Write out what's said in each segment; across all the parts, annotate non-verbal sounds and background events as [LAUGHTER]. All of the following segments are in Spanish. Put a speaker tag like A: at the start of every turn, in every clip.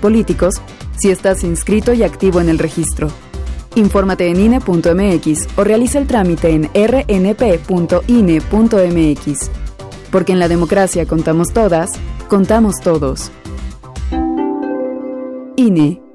A: políticos si estás inscrito y activo en el registro. Infórmate en INE.mx o realiza el trámite en rnp.ine.mx. Porque en la democracia contamos todas, contamos todos. INE.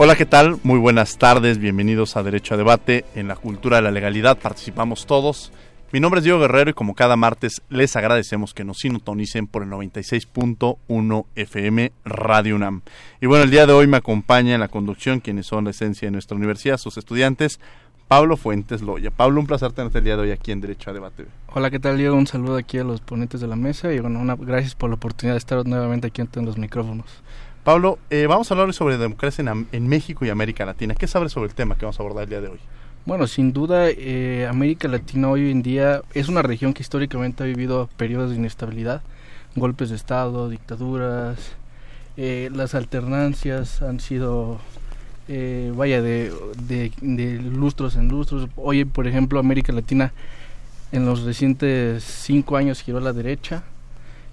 B: Hola, ¿qué tal? Muy buenas tardes, bienvenidos a Derecho a Debate. En la cultura de la legalidad participamos todos. Mi nombre es Diego Guerrero y como cada martes les agradecemos que nos sintonicen por el 96.1 FM Radio UNAM. Y bueno, el día de hoy me acompaña en la conducción quienes son la esencia de nuestra universidad, sus estudiantes, Pablo Fuentes Loya. Pablo, un placer tenerte el día de hoy aquí en Derecho a Debate.
C: Hola, ¿qué tal Diego? Un saludo aquí a los ponentes de la mesa y bueno, una, gracias por la oportunidad de estar nuevamente aquí ante los micrófonos.
B: Pablo, eh, vamos a hablar sobre democracia en, México y América Latina. ¿Qué sabes sobre el tema que vamos a abordar el día de hoy?
C: Bueno, sin duda, eh, América Latina hoy en día es una región que históricamente ha vivido periodos de inestabilidad, golpes de Estado, dictaduras, eh, las alternancias han sido, eh, vaya, de, de, de, lustros en lustros. Hoy, por ejemplo, América Latina en los recientes cinco años giró a la derecha.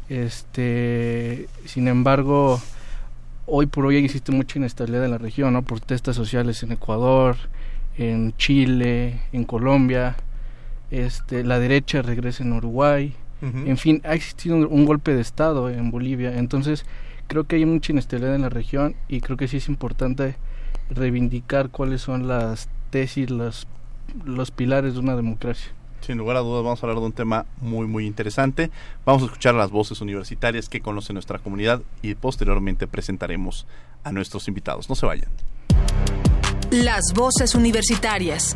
C: Este, sin embargo, hoy por hoy existe mucha inestabilidad en la región, ¿no? Protestas sociales en Ecuador, en Chile, en Colombia, este, la derecha regresa en Uruguay, uh -huh. en fin, ha existido un, un, golpe de Estado en Bolivia, entonces creo que hay mucha inestabilidad en la región y creo que sí es importante reivindicar cuáles son las tesis, los, los pilares de una democracia.
B: Sin lugar a dudas vamos a hablar de un tema muy muy interesante. Vamos a escuchar las voces universitarias que conoce nuestra comunidad y posteriormente presentaremos a nuestros invitados. No se vayan.
D: Las voces universitarias.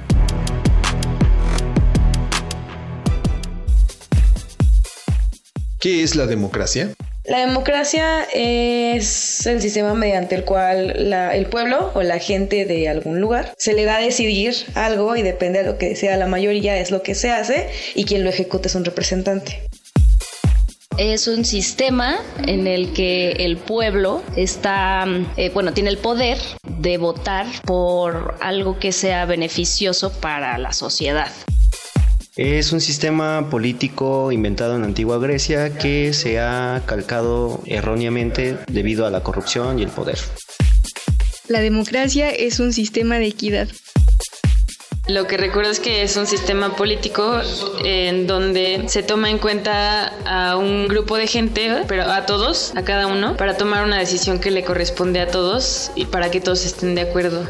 E: ¿Qué es la democracia?
F: La democracia es el sistema mediante el cual la, el pueblo o la gente de algún lugar se le da a decidir algo y depende de lo que sea la mayoría es lo que se hace y quien lo ejecuta es un representante.
G: es un sistema en el que el pueblo está, eh, bueno, tiene el poder de votar por algo que sea beneficioso para la sociedad.
H: Es un sistema político inventado en la antigua Grecia que se ha calcado erróneamente debido a la corrupción y el poder.
I: La democracia es un sistema de equidad.
J: Lo que recuerdo es que es un sistema político en donde se toma en cuenta a un grupo de gente, pero a todos, a cada uno, para tomar una decisión que le corresponde a todos y para que todos estén de acuerdo.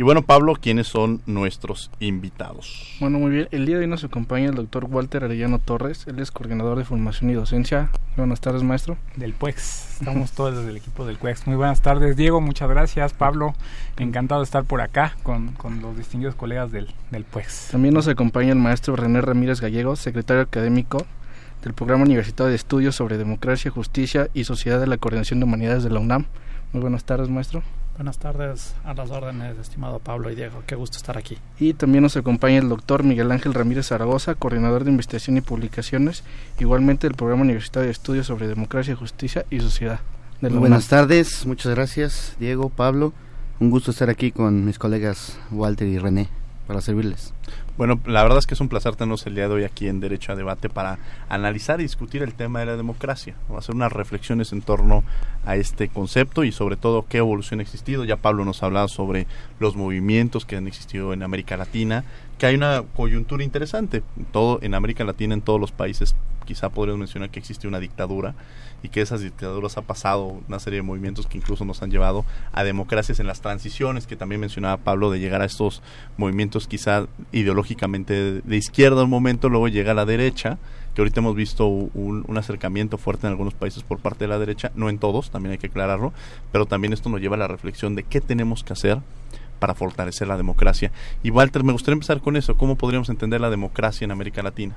B: Y bueno, Pablo, ¿quiénes son nuestros invitados?
C: Bueno, muy bien. El día de hoy nos acompaña el doctor Walter Arellano Torres. Él es coordinador de formación y docencia. Buenas tardes, maestro.
K: Del PUEX. Estamos todos desde el equipo del PUEX. Muy buenas tardes, Diego. Muchas gracias, Pablo. Encantado de estar por acá con, con los distinguidos colegas del, del PUEX.
C: También nos acompaña el maestro René Ramírez Gallegos, secretario académico del Programa Universitario de Estudios sobre Democracia, Justicia y Sociedad de la Coordinación de Humanidades de la UNAM. Muy buenas tardes, maestro.
L: Buenas tardes, a las órdenes, estimado Pablo y Diego. Qué gusto estar aquí.
C: Y también nos acompaña el doctor Miguel Ángel Ramírez Zaragoza, coordinador de investigación y publicaciones, igualmente del Programa Universitario de Estudios sobre Democracia, Justicia y Sociedad.
M: Muy buenas tardes, muchas gracias, Diego, Pablo. Un gusto estar aquí con mis colegas Walter y René para servirles.
B: Bueno, la verdad es que es un placer tenernos el día de hoy aquí en Derecho a Debate para analizar y discutir el tema de la democracia, o hacer unas reflexiones en torno a este concepto y sobre todo qué evolución ha existido. Ya Pablo nos ha hablado sobre los movimientos que han existido en América Latina, que hay una coyuntura interesante. Todo en América Latina, en todos los países, quizá podríamos mencionar que existe una dictadura y que esas dictaduras ha pasado una serie de movimientos que incluso nos han llevado a democracias en las transiciones, que también mencionaba Pablo, de llegar a estos movimientos quizá ideológicamente de, izquierda un momento, luego llega a la derecha, que ahorita hemos visto un, un, acercamiento fuerte en algunos países por parte de la derecha, no en todos, también hay que aclararlo, pero también esto nos lleva a la reflexión de qué tenemos que hacer para fortalecer la democracia. Y Walter, me gustaría empezar con eso, ¿cómo podríamos entender la democracia en América Latina?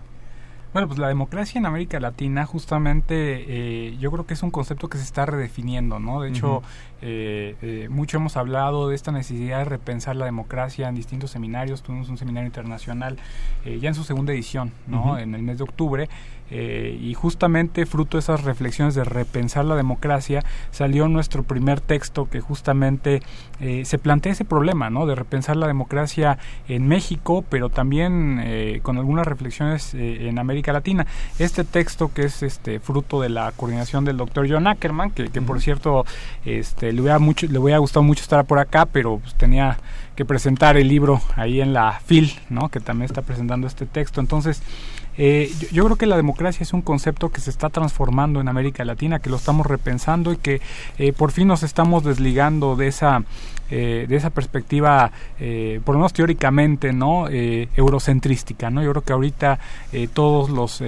K: Bueno, pues la democracia en América Latina justamente eh, yo creo que es un concepto que se está redefiniendo, ¿no? De hecho, eh, eh, mucho hemos hablado de esta necesidad de repensar la democracia en distintos seminarios. Tuvimos un seminario internacional eh, ya en su segunda edición, ¿no? En el mes de octubre. Eh, y justamente fruto de esas reflexiones de repensar la democracia salió nuestro primer texto que justamente eh, se plantea ese problema, ¿no? De repensar la democracia en México, pero también eh, con algunas reflexiones eh, en América Latina. Este texto que es este fruto de la coordinación del doctor John Ackerman, que, que por cierto este, le, hubiera mucho, le hubiera gustado mucho estar por acá, pero pues, tenía que presentar el libro ahí en la FIL, ¿no? Que también está presentando este texto. Entonces, eh, yo, yo, creo que la democracia es un concepto que se está transformando en América Latina, que lo estamos repensando y que eh, por fin nos estamos desligando de esa eh, de esa perspectiva, eh, por lo menos teóricamente, no eh, eurocentrística, no. Yo creo que ahorita todos los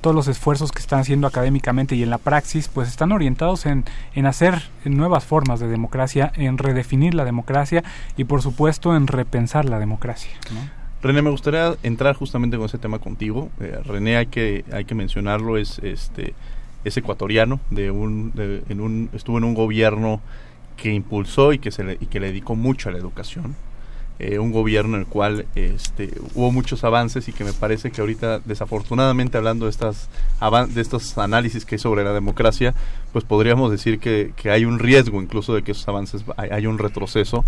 K: todos los esfuerzos que están haciendo académicamente y en la praxis, pues están orientados en, en hacer nuevas formas de democracia, en redefinir la democracia y por supuesto en repensar la democracia. ¿no?
B: René, me gustaría entrar justamente con ese tema contigo. Eh, René, hay que, hay que mencionarlo, es, este, es ecuatoriano, de un, de, en un, estuvo en un gobierno que impulsó y que, se le, y que le dedicó mucho a la educación. Eh, un gobierno en el cual este, hubo muchos avances y que me parece que ahorita, desafortunadamente, hablando de, estas de estos análisis que hay sobre la democracia, pues podríamos decir que, que hay un riesgo incluso de que esos avances hay, hay un retroceso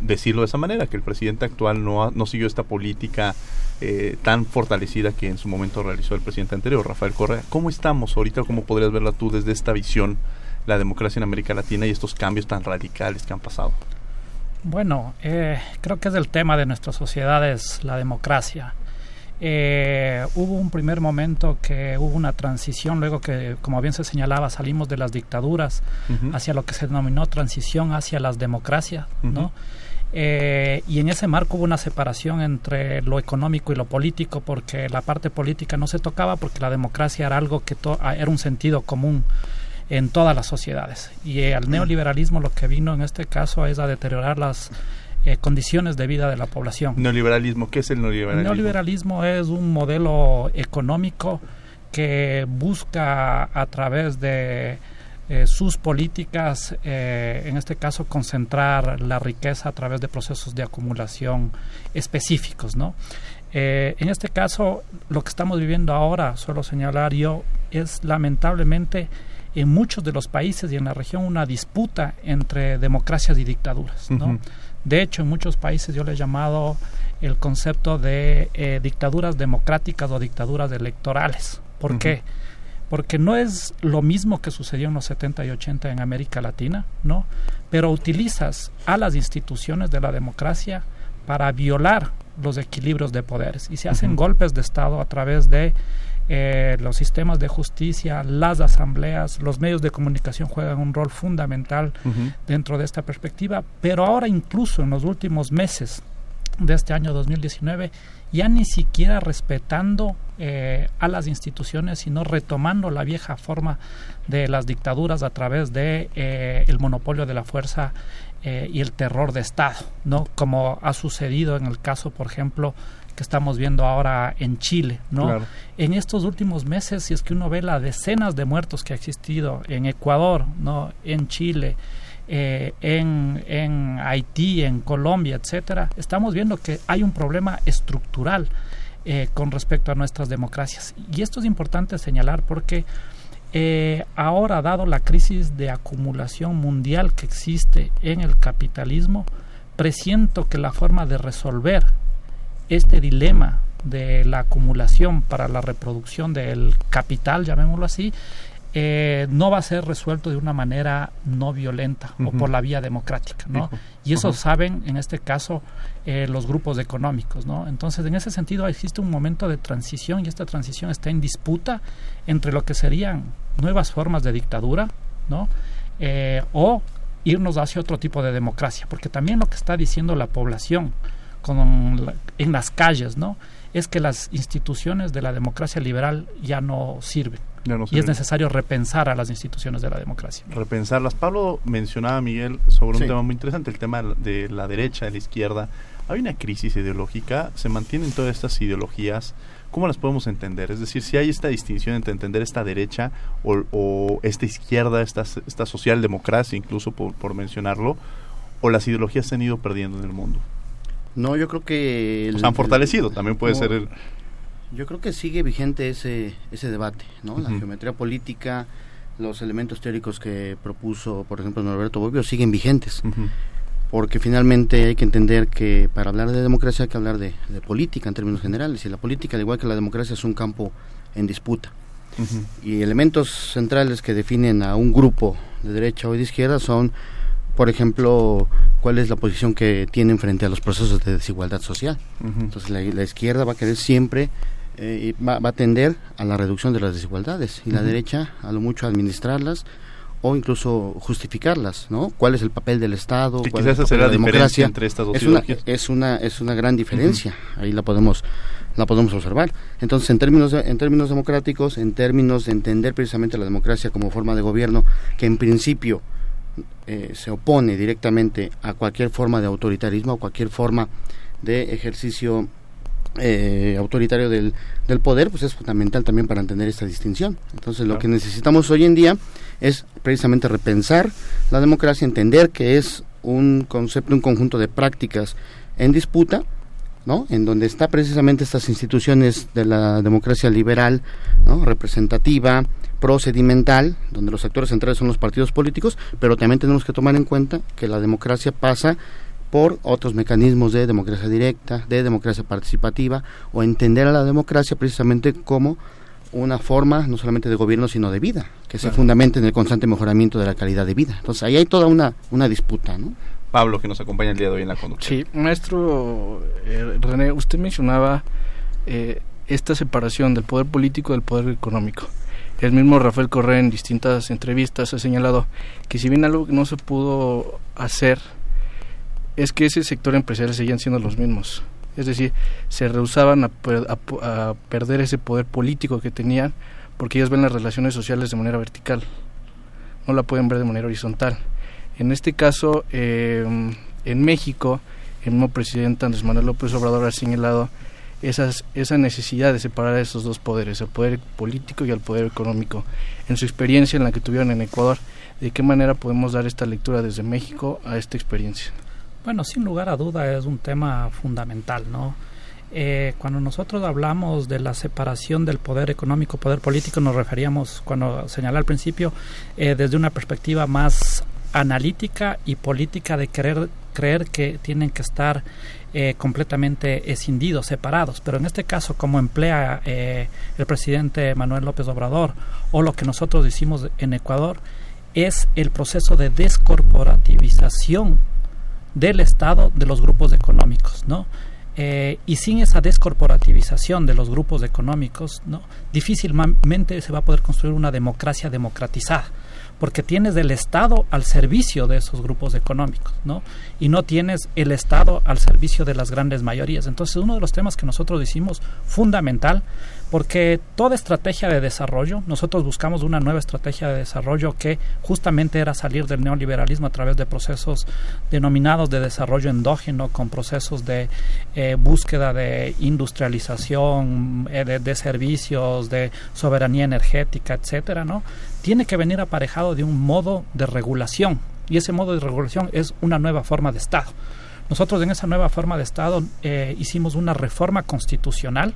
B: decirlo de esa manera, que el presidente actual no, ha, no siguió esta política eh, tan fortalecida que en su momento realizó el presidente anterior, Rafael Correa. ¿Cómo estamos ahorita? ¿Cómo podrías verla tú desde esta visión, la democracia en América Latina y estos cambios tan radicales que han pasado?
L: Bueno, eh, creo que es el tema de nuestras sociedades, la democracia. Eh, hubo un primer momento que hubo una transición, luego que, como bien se señalaba, salimos de las dictaduras uh -huh. hacia lo que se denominó transición hacia las democracias, uh -huh. ¿no? Eh, y en ese marco hubo una separación entre lo económico y lo político porque la parte política no se tocaba porque la democracia era algo que era un sentido común en todas las sociedades. Y el neoliberalismo lo que vino en este caso es a deteriorar las eh, condiciones de vida de la población.
B: Neoliberalismo, ¿qué es el neoliberalismo?
L: El neoliberalismo es un modelo económico que busca a través de eh, sus políticas, eh, en este caso, concentrar la riqueza a través de procesos de acumulación específicos, ¿no? Eh, en este caso, lo que estamos viviendo ahora, suelo señalar yo, es lamentablemente en muchos de los países y en la región una disputa entre democracias y dictaduras, ¿no? De hecho, en muchos países yo le he llamado el concepto de dictaduras democráticas o dictaduras electorales. ¿Por qué? Porque no es lo mismo que sucedió en los 70 y 80 en América Latina, ¿no? Pero utilizas a las instituciones de la democracia para violar los equilibrios de poderes y se hacen golpes de Estado a través de eh, los sistemas de justicia, las asambleas, los medios de comunicación juegan un rol fundamental dentro de esta perspectiva, pero ahora incluso en los últimos meses de este año 2019 ya ni siquiera respetando eh, a las instituciones, sino retomando la vieja forma de las dictaduras a través de eh, el monopolio de la fuerza eh, y el terror de Estado, ¿no? Como ha sucedido en el caso, por ejemplo, que estamos viendo ahora en Chile, ¿no? En estos últimos meses, si es que uno ve las decenas de muertos que ha existido en Ecuador, ¿no? En Chile, eh, en, Haití, en Colombia, etcétera, estamos viendo que hay un problema estructural eh, con respecto a nuestras democracias. Y esto es importante señalar porque eh, ahora, dado la crisis de acumulación mundial que existe en el capitalismo, presiento que la forma de resolver este dilema de la acumulación para la reproducción del capital, llamémoslo así, eh, no va a ser resuelto de una manera no violenta o por la vía democrática, ¿no? Y eso saben, en este caso, eh, los grupos económicos, ¿no? Entonces, en ese sentido, existe un momento de transición y esta transición está en disputa entre lo que serían nuevas formas de dictadura, ¿no? Eh, o irnos hacia otro tipo de democracia, porque también lo que está diciendo la población con en las calles, ¿no? Es que las instituciones de la democracia liberal ya no sirven y es necesario repensar a las instituciones de la democracia.
B: Repensarlas. Pablo mencionaba, Miguel, sobre un tema muy interesante, el tema de la derecha, de la izquierda. Hay una crisis ideológica, se mantienen todas estas ideologías. ¿Cómo las podemos entender? Es decir, si hay esta distinción entre entender esta derecha o, esta izquierda, esta, esta socialdemocracia, incluso por, mencionarlo, o las ideologías se han ido perdiendo en el mundo.
M: No, yo creo que...
B: se han fortalecido, también puede ser... El,
M: yo creo que sigue vigente ese, ese debate, ¿no? La geometría política, los elementos teóricos que propuso, por ejemplo, Norberto Bobbio, siguen vigentes. Porque finalmente hay que entender que para hablar de democracia hay que hablar de, política en términos generales. Y la política, al igual que la democracia, es un campo en disputa. Y elementos centrales que definen a un grupo de derecha o de izquierda son, por ejemplo, cuál es la posición que tienen frente a los procesos de desigualdad social. Entonces la, la, izquierda va a querer siempre eh, va, a tender a la reducción de las desigualdades y la derecha a lo mucho administrarlas o incluso justificarlas, ¿no? ¿Cuál es el papel del Estado?
B: ¿Cuál es la, democracia entre estas dos
M: es una, es una es una gran diferencia. Ahí la podemos la podemos observar. Entonces, en términos en términos democráticos, en términos de entender precisamente la democracia como forma de gobierno que en principio eh, se opone directamente a cualquier forma de autoritarismo, a cualquier forma de ejercicio eh, autoritario del, del, poder, pues es fundamental también para entender esta distinción. Entonces, lo que necesitamos hoy en día es precisamente repensar la democracia, entender que es un concepto, un conjunto de prácticas en disputa, ¿no? En donde está precisamente estas instituciones de la democracia liberal, ¿no? representativa, procedimental, donde los actores centrales son los partidos políticos, pero también tenemos que tomar en cuenta que la democracia pasa por otros mecanismos de democracia directa, de democracia participativa, o entender a la democracia precisamente como una forma no solamente de gobierno, sino de vida, que se fundamenta en el constante mejoramiento de la calidad de vida. Entonces ahí hay toda una, una disputa, ¿no?
B: Pablo, que nos acompaña el día de hoy en la conducción.
C: Sí, maestro eh, René, usted mencionaba eh, esta separación del poder político del poder económico. El mismo Rafael Correa en distintas entrevistas ha señalado que si bien algo no se pudo hacer es que ese sector empresarial seguían siendo los mismos. Es decir, se rehusaban a, perder ese poder político que tenían porque ellos ven las relaciones sociales de manera vertical. no la pueden ver de manera horizontal. En este caso, em, en México, el mismo presidente Andrés Manuel López Obrador ha señalado esas, esa necesidad de separar esos dos poderes, el poder político y el poder económico. En su experiencia en la que tuvieron en Ecuador, ¿de qué manera podemos dar esta lectura desde México a esta experiencia?
L: Bueno, sin lugar a duda es un tema fundamental, ¿no? Eh, cuando nosotros hablamos de la separación del poder económico, poder político, nos referíamos, cuando señalé al principio, eh, desde una perspectiva más analítica y política de querer creer que tienen que estar eh, completamente escindidos, separados. Pero en este caso, como emplea el presidente Manuel López Obrador o lo que nosotros hicimos en Ecuador, es el proceso de descorporativización del Estado de los grupos económicos, ¿no? Eh, y sin esa descorporativización de los grupos económicos, ¿no? difícilmente se va a poder construir una democracia democratizada, porque tienes el Estado al servicio de esos grupos económicos, ¿no? y no tienes el Estado al servicio de las grandes mayorías. Entonces, uno de los temas que nosotros hicimos fundamental porque toda estrategia de desarrollo, nosotros buscamos una nueva estrategia de desarrollo que justamente era salir del neoliberalismo a través de procesos denominados de desarrollo endógeno, con procesos de eh, búsqueda de industrialización, eh, de, servicios, de soberanía energética, etcétera, ¿no? Tiene que venir aparejado de un modo de regulación y ese modo de regulación es una nueva forma de Estado. Nosotros en esa nueva forma de Estado eh, hicimos una reforma constitucional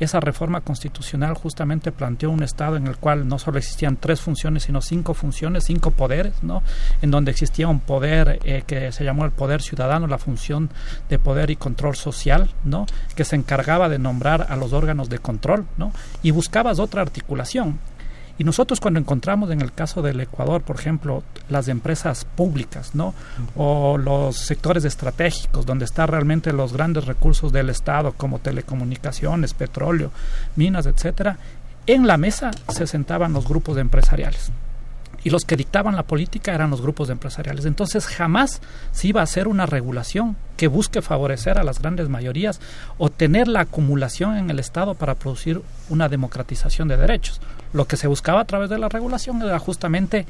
L: esa reforma constitucional justamente planteó un Estado en el cual no solo existían tres funciones, sino cinco funciones, cinco poderes, ¿no? En donde existía un poder eh, que se llamó el poder ciudadano, la función de poder y control social, ¿no? Que se encargaba de nombrar a los órganos de control, ¿no? Y buscabas otra articulación. Y nosotros cuando encontramos en el caso del Ecuador, por ejemplo, las empresas públicas, ¿no? O los sectores estratégicos donde están realmente los grandes recursos del Estado como telecomunicaciones, petróleo, minas, etcétera, en la mesa se sentaban los grupos empresariales y los que dictaban la política eran los grupos empresariales. Entonces jamás se iba a hacer una regulación que busque favorecer a las grandes mayorías o tener la acumulación en el Estado para producir una democratización de derechos. Lo que se buscaba a través de la regulación era justamente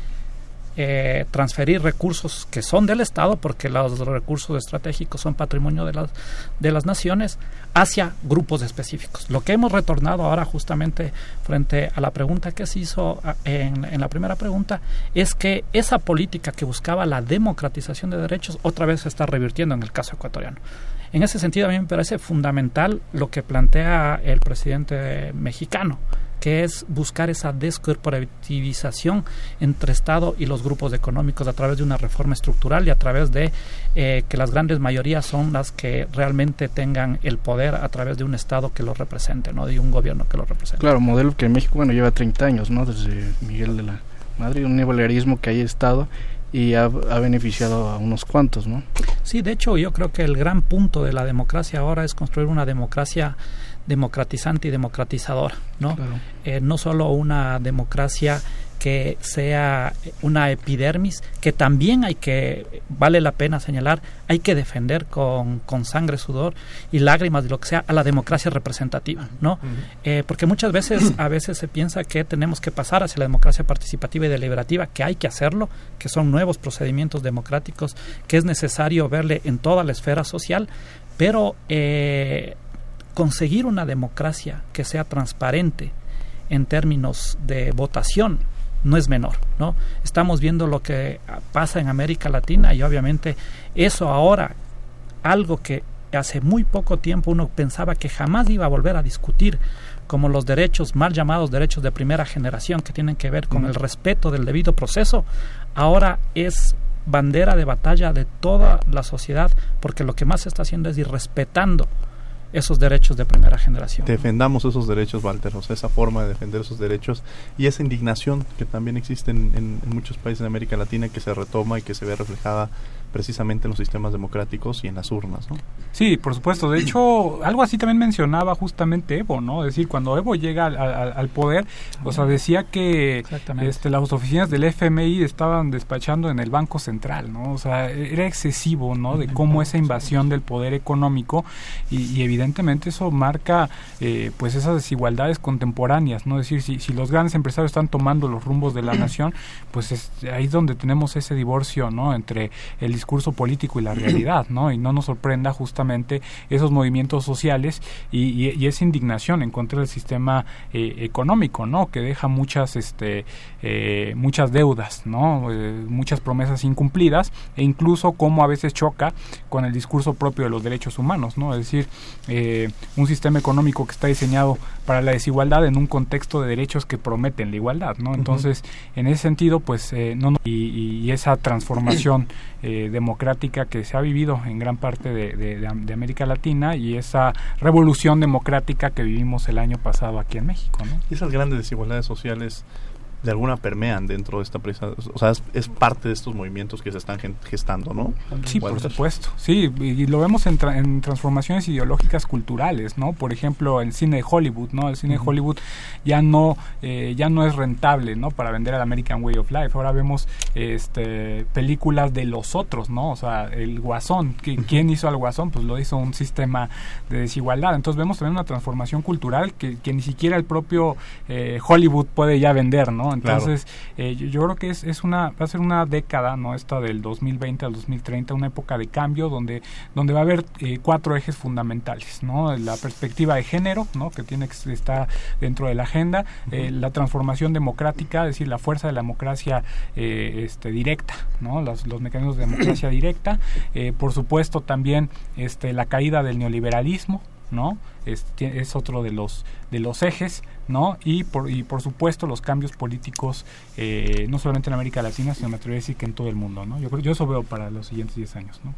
L: eh, transferir recursos que son del Estado, porque los recursos estratégicos son patrimonio de las, de las naciones, hacia grupos específicos. Lo que hemos retornado ahora justamente frente a la pregunta que se hizo en, en la primera pregunta es que esa política que buscaba la democratización de derechos otra vez se está revirtiendo en el caso ecuatoriano. En ese sentido, a mí me parece fundamental lo que plantea el presidente mexicano, que es buscar esa descorporativización entre Estado y los grupos económicos a través de una reforma estructural y a través de eh, que las grandes mayorías son las que realmente tengan el poder a través de un Estado que lo represente, no de un gobierno que lo represente.
C: Claro, modelo que en México bueno lleva 30 años, ¿no? Desde Miguel de la Madre, un neoliberalismo que haya estado y ha, ha, beneficiado a unos cuantos, ¿no?
L: Sí, de hecho yo creo que el gran punto de la democracia ahora es construir una democracia democratizante y democratizadora, ¿no? Eh, no solo una democracia que sea una epidermis, que también hay que, vale la pena señalar, hay que defender con, con sangre, sudor y lágrimas de lo que sea a la democracia representativa, ¿no? eh, porque muchas veces, [CLEARS THROAT] a veces se piensa que tenemos que pasar hacia la democracia participativa y deliberativa, que hay que hacerlo, que son nuevos procedimientos democráticos, que es necesario verle en toda la esfera social, pero eh, conseguir una democracia que sea transparente en términos de votación no es menor, ¿no? Estamos viendo lo que pasa en América Latina y obviamente eso ahora algo que hace muy poco tiempo uno pensaba que jamás iba a volver a discutir como los derechos mal llamados derechos de primera generación que tienen que ver con el respeto del debido proceso, ahora es bandera de batalla de toda la sociedad porque lo que más se está haciendo es ir respetando esos derechos de primera generación.
B: Defendamos esos derechos, Walter, o sea, esa forma de defender esos derechos y esa indignación que también existe en, muchos países de América Latina que se retoma y que se ve reflejada precisamente en los sistemas democráticos y en las urnas, ¿no?
K: Sí, por supuesto. De hecho, algo así también mencionaba justamente Evo, ¿no? Es decir, cuando Evo llega al, poder, o sea, decía que este, las oficinas del FMI estaban despachando en el Banco Central, ¿no? O sea, era excesivo, ¿no? De cómo esa invasión del poder económico y, evidentemente eso marca, eh, pues, esas desigualdades contemporáneas, ¿no? Es decir, si, si los grandes empresarios están tomando los rumbos de la nación, pues es, ahí es donde tenemos ese divorcio, ¿no? Entre el discurso político y la realidad, ¿no? Y no nos sorprenda justamente esos movimientos sociales y, y, esa indignación en contra del sistema eh, económico, ¿no? Que deja muchas, este, eh, muchas deudas, ¿no? Eh, muchas promesas incumplidas e incluso cómo a veces choca con el discurso propio de los derechos humanos, ¿no? Es decir, un sistema económico que está diseñado para la desigualdad en un contexto de derechos que prometen la igualdad, ¿no? Entonces, en ese sentido, pues, no, y, esa transformación eh, democrática que se ha vivido en gran parte de, América Latina y esa revolución democrática que vivimos el año pasado aquí en México. ¿no?
B: Y esas grandes desigualdades sociales de alguna permean dentro de esta presa, o sea, es, parte de estos movimientos que se están gestando, ¿no?
K: Sí, por supuesto, sí, y lo vemos en, en, transformaciones ideológicas culturales, ¿no? Por ejemplo, el cine de Hollywood, ¿no? El cine de Hollywood ya no eh, ya no es rentable, ¿no? Para vender al American Way of Life. Ahora vemos este películas de los otros, ¿no? O sea, el Guasón, ¿quién hizo al Guasón? Pues lo hizo un sistema de desigualdad. Entonces vemos también una transformación cultural que, que ni siquiera el propio eh, Hollywood puede ya vender, ¿no? Entonces, eh, yo, creo que es, es una, va a ser una década, ¿no? Esta del 2020 al 2030, una época de cambio donde, donde va a haber eh, cuatro ejes fundamentales, ¿no? La perspectiva de género, ¿no? Que tiene que estar dentro de la agenda, eh, la transformación democrática, es decir, la fuerza de la democracia este, directa, ¿no? Los, los mecanismos de democracia directa, por supuesto también este, la caída del neoliberalismo, ¿no? Es, es, otro de los de los ejes, ¿no? Y por, y por supuesto los cambios políticos, eh, no solamente en América Latina, sino me atrevería a decir que en todo el mundo, ¿no? Yo, yo eso veo para los siguientes 10 años, ¿no?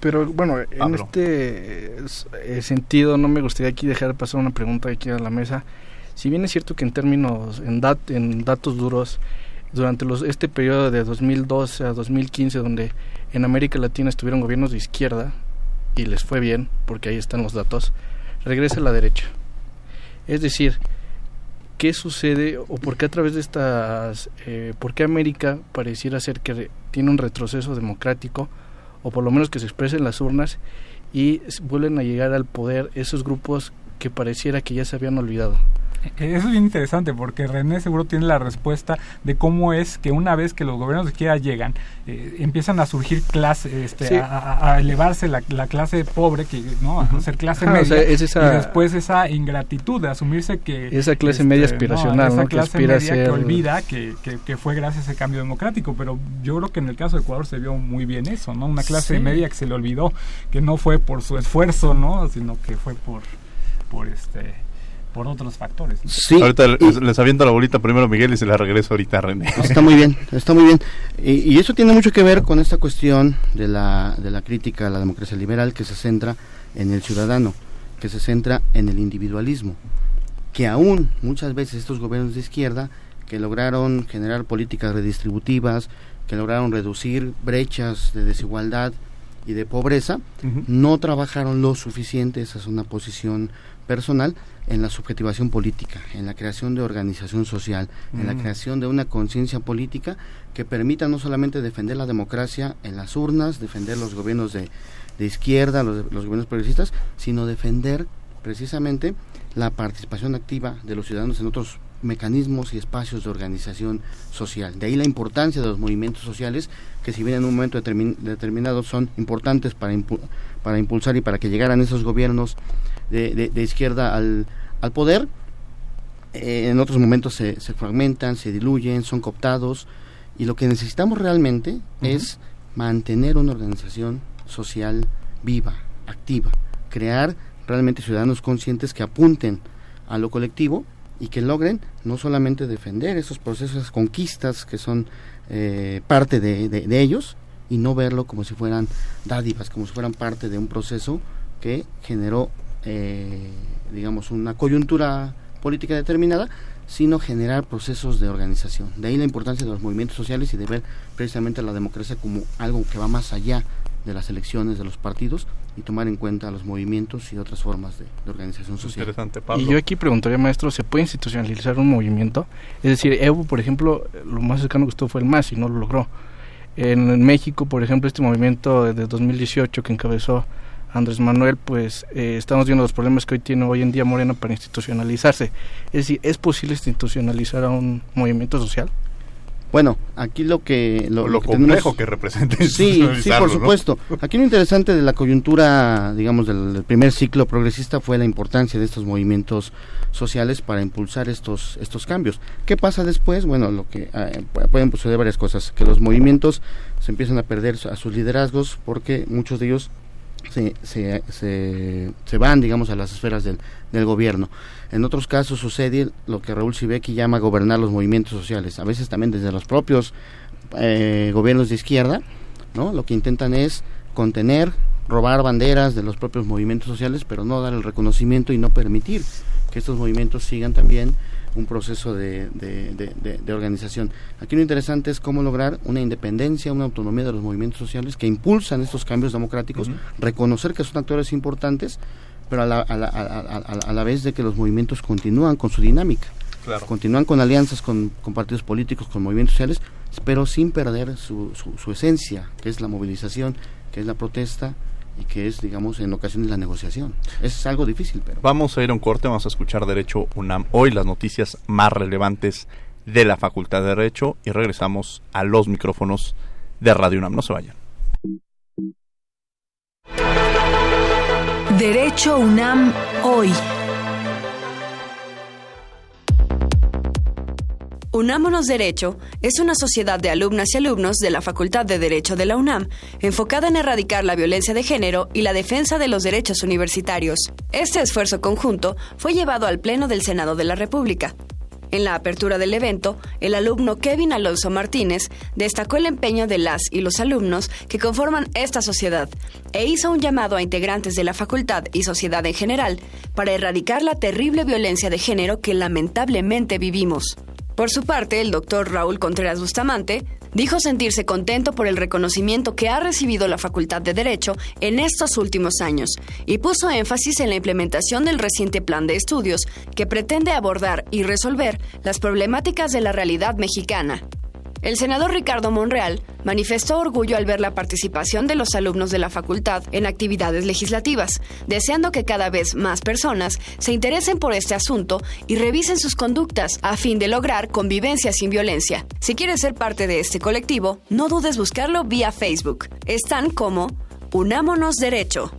C: Pero bueno, en este eh, sentido no me gustaría aquí dejar pasar una pregunta aquí a la mesa. Si bien es cierto que en términos, en, dat, en datos duros, durante los, este periodo de 2012 a 2015, donde en América Latina estuvieron gobiernos de izquierda, y les fue bien, porque ahí están los datos, regresa a la derecha. Es decir, ¿qué sucede o por qué a través de estas, eh, por qué América pareciera ser que tiene un retroceso democrático, o por lo menos que se expresa en las urnas, y vuelven a llegar al poder esos grupos que pareciera que ya se habían olvidado?
K: Eso es bien interesante porque René seguro tiene la respuesta de cómo es que una vez que los gobiernos de izquierda llegan, eh, empiezan a surgir clases, este, a, elevarse la, clase pobre, que no, a ser clase media, y después esa ingratitud de asumirse que
C: esa clase media este, aspiracional,
K: esa clase media que olvida que, que, fue gracias a ese cambio democrático, pero yo creo que en el caso de Ecuador se vio muy bien eso, no, una clase media que se le olvidó que no fue por su esfuerzo, no, sino que fue por por este por otros factores.
B: Sí, ahorita les, aviento la bolita primero Miguel y se la regreso ahorita a René.
M: Está muy bien, está muy bien. Y, eso tiene mucho que ver con esta cuestión de la, de la crítica a la democracia liberal que se centra en el ciudadano, que se centra en el individualismo, que aún muchas veces estos gobiernos de izquierda que lograron generar políticas redistributivas, que lograron reducir brechas de desigualdad y de pobreza, no trabajaron lo suficiente, esa es una posición personal, en la subjetivación política, en la creación de organización social, en la mm. creación de una conciencia política que permita no solamente defender la democracia en las urnas, defender los gobiernos de, izquierda, los, los, gobiernos progresistas, sino defender precisamente la participación activa de los ciudadanos en otros mecanismos y espacios de organización social. De ahí la importancia de los movimientos sociales, que si bien en un momento determinado son importantes para, para impulsar y para que llegaran esos gobiernos de, izquierda al, al poder, eh, en otros momentos se, se, fragmentan, se diluyen, son cooptados, y lo que necesitamos realmente es mantener una organización social viva, activa, crear realmente ciudadanos conscientes que apunten a lo colectivo y que logren no solamente defender esos procesos, esas conquistas que son eh, parte de, de, ellos y no verlo como si fueran dádivas, como si fueran parte de un proceso que generó, eh, digamos, una coyuntura política determinada, sino generar procesos de organización. De ahí la importancia de los movimientos sociales y de ver precisamente la democracia como algo que va más allá de las elecciones de los partidos y tomar en cuenta los movimientos y otras formas de, organización social.
B: Interesante, Pablo.
C: Y yo aquí preguntaría, maestro, ¿se puede institucionalizar un movimiento? Es decir, Evo, por ejemplo, lo más cercano que estuvo fue el MAS y no lo logró. En, México, por ejemplo, este movimiento de 2018 que encabezó Andrés Manuel, pues eh, estamos viendo los problemas que hoy tiene hoy en día Morena para institucionalizarse. Es decir, ¿es posible institucionalizar a un movimiento social?
M: Bueno, aquí lo que...
B: Lo, lo, complejo que representa
M: Sí, sí, por supuesto. Aquí lo interesante de la coyuntura, digamos, del, primer ciclo progresista fue la importancia de estos movimientos sociales para impulsar estos estos cambios. ¿Qué pasa después? Bueno, lo que eh, pueden suceder varias cosas, que los movimientos se empiezan a perder a sus liderazgos porque muchos de ellos se, se, se, van, digamos, a las esferas del, del, gobierno. En otros casos sucede lo que Raúl Sibeki llama gobernar los movimientos sociales, a veces también desde los propios eh, gobiernos de izquierda, ¿no? Lo que intentan es contener, robar banderas de los propios movimientos sociales, pero no dar el reconocimiento y no permitir que estos movimientos sigan también un proceso de, de, organización. Aquí lo interesante es cómo lograr una independencia, una autonomía de los movimientos sociales que impulsan estos cambios democráticos, reconocer que son actores importantes, pero a la, a, la, a, la, vez de que los movimientos continúan con su dinámica. Continúan con alianzas con, con, partidos políticos, con movimientos sociales, pero sin perder su, su, su esencia, que es la movilización, que es la protesta, y que es, digamos, en ocasiones la negociación. Es algo difícil, pero...
B: Vamos a ir a un corte, vamos a escuchar Derecho UNAM hoy, las noticias más relevantes de la Facultad de Derecho y regresamos a los micrófonos de Radio UNAM. No se vayan.
D: Derecho UNAM hoy. Unámonos Derecho es una sociedad de alumnas y alumnos de la Facultad de Derecho de la UNAM, enfocada en erradicar la violencia de género y la defensa de los derechos universitarios. Este esfuerzo conjunto fue llevado al Pleno del Senado de la República. En la apertura del evento, el alumno Kevin Alonso Martínez destacó el empeño de las y los alumnos que conforman esta sociedad e hizo un llamado a integrantes de la facultad y sociedad en general para erradicar la terrible violencia de género que lamentablemente vivimos. Por su parte, el doctor Raúl Contreras Bustamante dijo sentirse contento por el reconocimiento que ha recibido la Facultad de Derecho en estos últimos años y puso énfasis en la implementación del reciente plan de estudios que pretende abordar y resolver las problemáticas de la realidad mexicana. El senador Ricardo Monreal manifestó orgullo al ver la participación de los alumnos de la facultad en actividades legislativas, deseando que cada vez más personas se interesen por este asunto y revisen sus conductas a fin de lograr convivencia sin violencia. Si quieres ser parte de este colectivo, no dudes buscarlo vía Facebook. Están como Unámonos Derecho.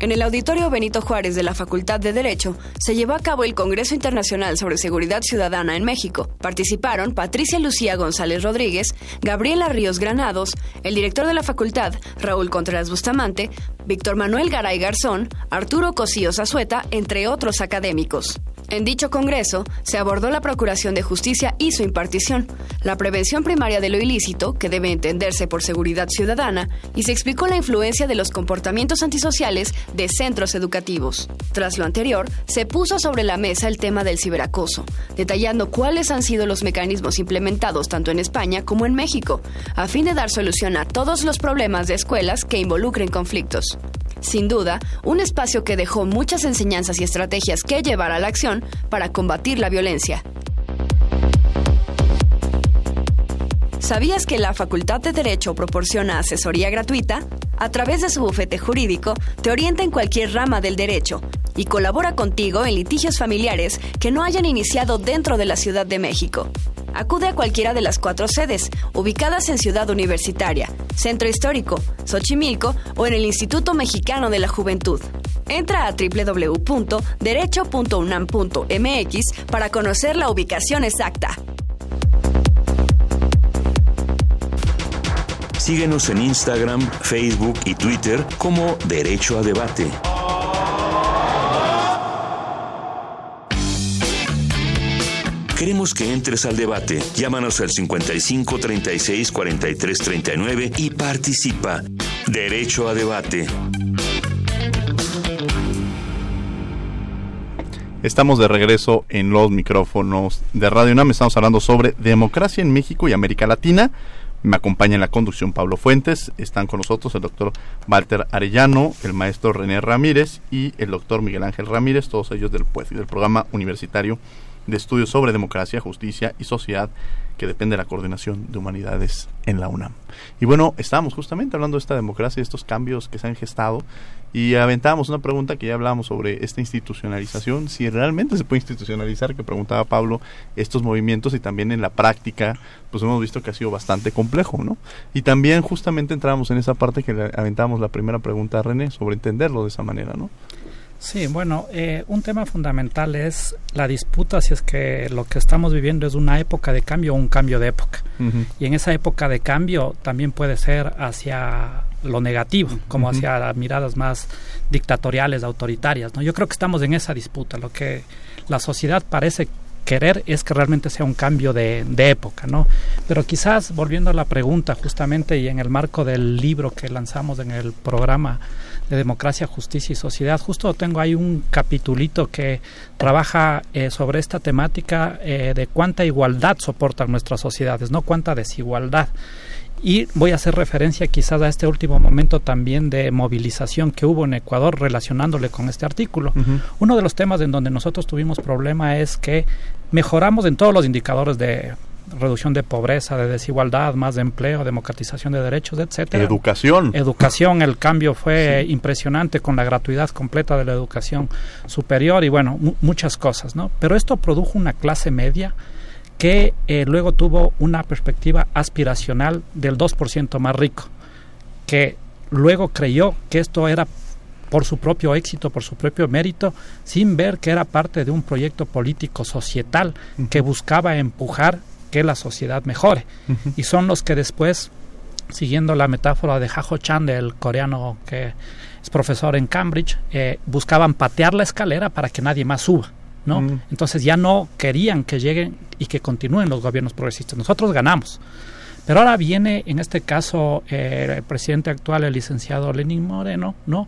D: En el Auditorio Benito Juárez de la Facultad de Derecho se llevó a cabo el Congreso Internacional sobre Seguridad Ciudadana en México. Participaron Patricia Lucía González Rodríguez, Gabriela Ríos Granados, el director de la facultad, Raúl Contreras Bustamante, Víctor Manuel Garay Garzón, Arturo Cosío Zazueta, entre otros académicos. En dicho Congreso se abordó la Procuración de Justicia y su impartición, la prevención primaria de lo ilícito, que debe entenderse por seguridad ciudadana, y se explicó la influencia de los comportamientos antisociales de centros educativos. Tras lo anterior, se puso sobre la mesa el tema del ciberacoso, detallando cuáles han sido los mecanismos implementados tanto en España como en México, a fin de dar solución a todos los problemas de escuelas que involucren conflictos. Sin duda, un espacio que dejó muchas enseñanzas y estrategias que llevar a la acción para combatir la violencia. ¿Sabías que la Facultad de Derecho proporciona asesoría gratuita? A través de su bufete jurídico, te orienta en cualquier rama del derecho y colabora contigo en litigios familiares que no hayan iniciado dentro de la Ciudad de México. Acude a cualquiera de las cuatro sedes, ubicadas en Ciudad Universitaria, Centro Histórico, Xochimilco o en el Instituto Mexicano de la Juventud. Entra a www.derecho.unam.mx para conocer la ubicación exacta.
N: Síguenos en Instagram, Facebook y Twitter como Derecho a Debate. Queremos que entres al debate. Llámanos al 55 36 43 39 y participa. Derecho a debate.
B: Estamos de regreso en los micrófonos de Radio UNAM. Estamos hablando sobre democracia en México y América Latina. Me acompaña en la conducción Pablo Fuentes. Están con nosotros el doctor Walter Arellano, el maestro René Ramírez y el doctor Miguel Ángel Ramírez, todos ellos del PUEF, del Programa Universitario de Estudios sobre Democracia, Justicia y Sociedad que depende de la coordinación de humanidades en la UNAM. Y bueno, estábamos justamente hablando de esta democracia, de estos cambios que se han gestado y aventábamos una pregunta que ya hablábamos sobre esta institucionalización, si realmente se puede institucionalizar, que preguntaba Pablo, estos movimientos y también en la práctica, pues hemos visto que ha sido bastante complejo, ¿no? Y también justamente entrábamos en esa parte que le aventábamos la primera pregunta a René sobre entenderlo de esa manera, ¿no?
L: Sí, bueno, eh, un tema fundamental es la disputa si es que lo que estamos viviendo es una época de cambio o un cambio de época. Y en esa época de cambio también puede ser hacia lo negativo, como hacia miradas más dictatoriales, autoritarias. ¿no? Yo creo que estamos en esa disputa. Lo que la sociedad parece querer es que realmente sea un cambio de, de, época, ¿no? Pero quizás volviendo a la pregunta justamente y en el marco del libro que lanzamos en el programa de democracia, justicia y sociedad. Justo tengo ahí un capitulito que trabaja eh, sobre esta temática eh, de cuánta igualdad soportan nuestras sociedades, no cuánta desigualdad. Y voy a hacer referencia quizás a este último momento también de movilización que hubo en Ecuador relacionándole con este artículo. Uno de los temas en donde nosotros tuvimos problema es que mejoramos en todos los indicadores de reducción de pobreza, de desigualdad, más de empleo, democratización de derechos, etcétera.
B: Educación.
L: Educación, el cambio fue impresionante con la gratuidad completa de la educación superior y bueno, muchas cosas, ¿no? Pero esto produjo una clase media que eh, luego tuvo una perspectiva aspiracional del 2% más rico, que luego creyó que esto era por su propio éxito, por su propio mérito, sin ver que era parte de un proyecto político societal que buscaba empujar que la sociedad mejore. Y son los que después, siguiendo la metáfora de Jajo Chan, del coreano que es profesor en Cambridge, eh, buscaban patear la escalera para que nadie más suba. ¿no? Entonces ya no querían que lleguen y que continúen los gobiernos progresistas. Nosotros ganamos. Pero ahora viene, en este caso, eh, el presidente actual, el licenciado Lenin Moreno, ¿no?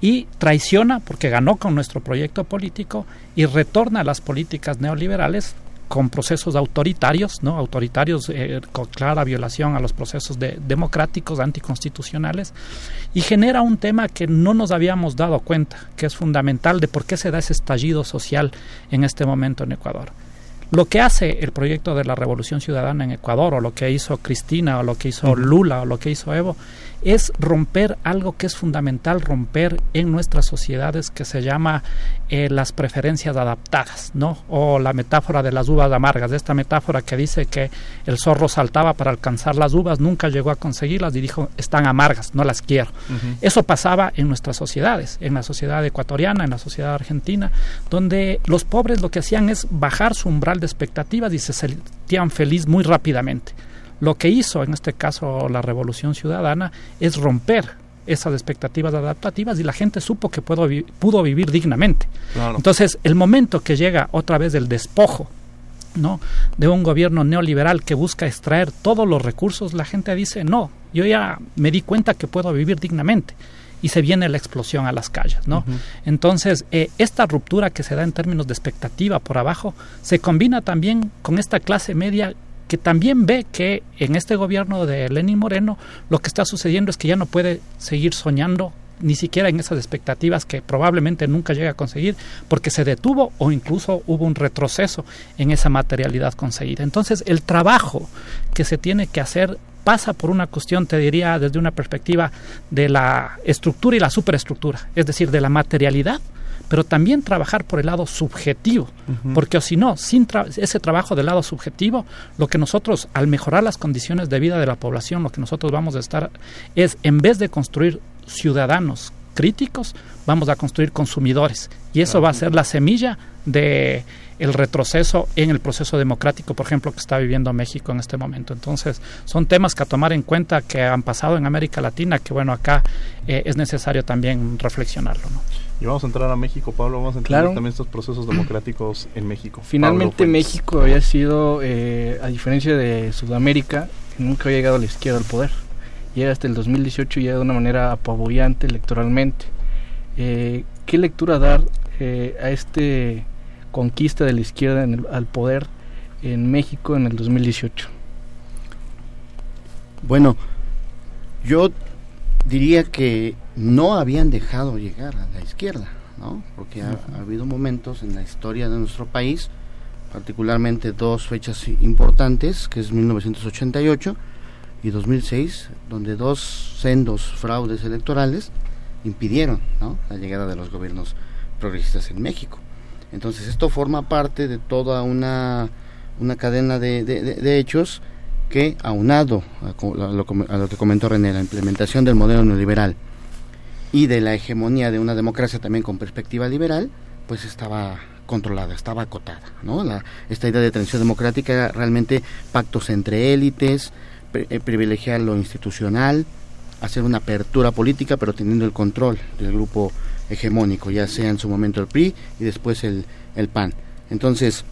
L: Y traiciona, porque ganó con nuestro proyecto político, y retorna a las políticas neoliberales con procesos autoritarios, ¿no? autoritarios eh, con clara violación a los procesos de, democráticos, anticonstitucionales, y genera un tema que no nos habíamos dado cuenta, que es fundamental de por qué se da ese estallido social en este momento en Ecuador. Lo que hace el proyecto de la Revolución Ciudadana en Ecuador, o lo que hizo Cristina, o lo que hizo Lula, o lo que hizo Evo, es romper algo que es fundamental romper en nuestras sociedades que se llama eh, las preferencias adaptadas, ¿no? O la metáfora de las uvas amargas, esta metáfora que dice que el zorro saltaba para alcanzar las uvas, nunca llegó a conseguirlas y dijo, están amargas, no las quiero. Eso pasaba en nuestras sociedades, en la sociedad ecuatoriana, en la sociedad argentina, donde los pobres lo que hacían es bajar su umbral de expectativas y se sentían feliz muy rápidamente. Lo que hizo en este caso la Revolución Ciudadana es romper esas expectativas adaptativas y la gente supo que pudo, pudo vivir dignamente. Entonces, el momento que llega otra vez el despojo ¿no? de un gobierno neoliberal que busca extraer todos los recursos, la gente dice, no, yo ya me di cuenta que puedo vivir dignamente y se viene la explosión a las calles, ¿no? Entonces, eh, esta ruptura que se da en términos de expectativa por abajo se combina también con esta clase media que también ve que en este gobierno de Lenín Moreno lo que está sucediendo es que ya no puede seguir soñando ni siquiera en esas expectativas que probablemente nunca llegue a conseguir porque se detuvo o incluso hubo un retroceso en esa materialidad conseguida. Entonces el trabajo que se tiene que hacer pasa por una cuestión, te diría, desde una perspectiva de la estructura y la superestructura, es decir, de la materialidad pero también trabajar por el lado subjetivo, porque o si no, sin ese trabajo del lado subjetivo, lo que nosotros, al mejorar las condiciones de vida de la población, lo que nosotros vamos a estar es, en vez de construir ciudadanos críticos, vamos a construir consumidores. Y eso va a ser la semilla de el retroceso en el proceso democrático, por ejemplo, que está viviendo México en este momento. Entonces, son temas que a tomar en cuenta que han pasado en América Latina, que bueno, acá eh, es necesario también reflexionarlo. ¿no?
B: Y vamos a entrar a México, Pablo, vamos a entrar también estos procesos democráticos en México.
C: Finalmente México había sido, eh, a diferencia de Sudamérica, nunca había llegado a la izquierda al poder. Llega hasta el 2018 y llega de una manera apabullante electoralmente. Eh, ¿Qué lectura dar a este conquista de la izquierda al poder en México en el 2018?
M: Bueno, yo diría que no habían dejado llegar a la izquierda, ¿no? Porque ha, habido momentos en la historia de nuestro país, particularmente dos fechas importantes, que es 1988 y 2006, donde dos sendos fraudes electorales impidieron la llegada de los gobiernos progresistas en México. Entonces esto forma parte de toda una, una cadena de, de hechos que, aunado a lo, que comentó René, la implementación del modelo neoliberal y de la hegemonía de una democracia también con perspectiva liberal, pues estaba controlada, estaba acotada. La, esta idea de transición democrática era realmente pactos entre élites, privilegiar lo institucional, hacer una apertura política, pero teniendo el control del grupo hegemónico, ya sea en su momento el PRI y después el, el PAN. Entonces,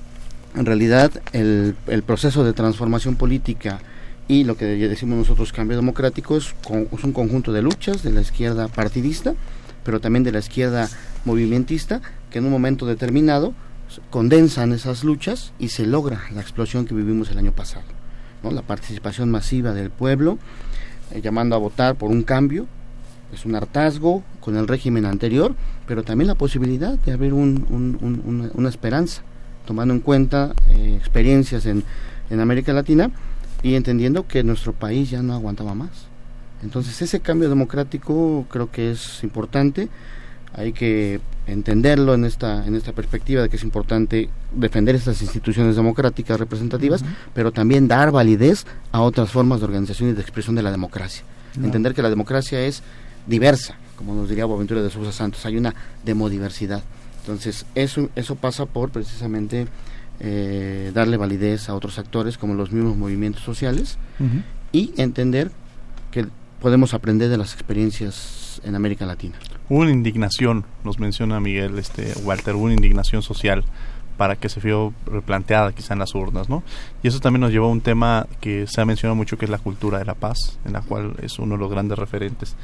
M: en realidad el, el, proceso de transformación política y lo que decimos nosotros cambio democrático es, un conjunto de luchas de la izquierda partidista, pero también de la izquierda movimentista, que en un momento determinado condensan esas luchas y se logra la explosión que vivimos el año pasado. La participación masiva del pueblo, eh, llamando a votar por un cambio, es un hartazgo con el régimen anterior, pero también la posibilidad de haber un, una esperanza tomando en cuenta eh, experiencias en, en América Latina y entendiendo que nuestro país ya no aguantaba más. Entonces ese cambio democrático creo que es importante, hay que entenderlo en esta en esta perspectiva de que es importante defender estas instituciones democráticas representativas, pero también dar validez a otras formas de organización y de expresión de la democracia. Entender que la democracia es diversa, como nos diría Boaventura de Sousa Santos, hay una demodiversidad. Entonces, eso, eso pasa por precisamente eh, darle validez a otros actores como los mismos movimientos sociales y entender que podemos aprender de las experiencias en América Latina.
B: Hubo una indignación, nos menciona Miguel este Walter, hubo una indignación social para que se vio replanteada quizá en las urnas, ¿no? Y eso también nos llevó a un tema que se ha mencionado mucho que es la cultura de la paz, en la cual es uno de los grandes referentes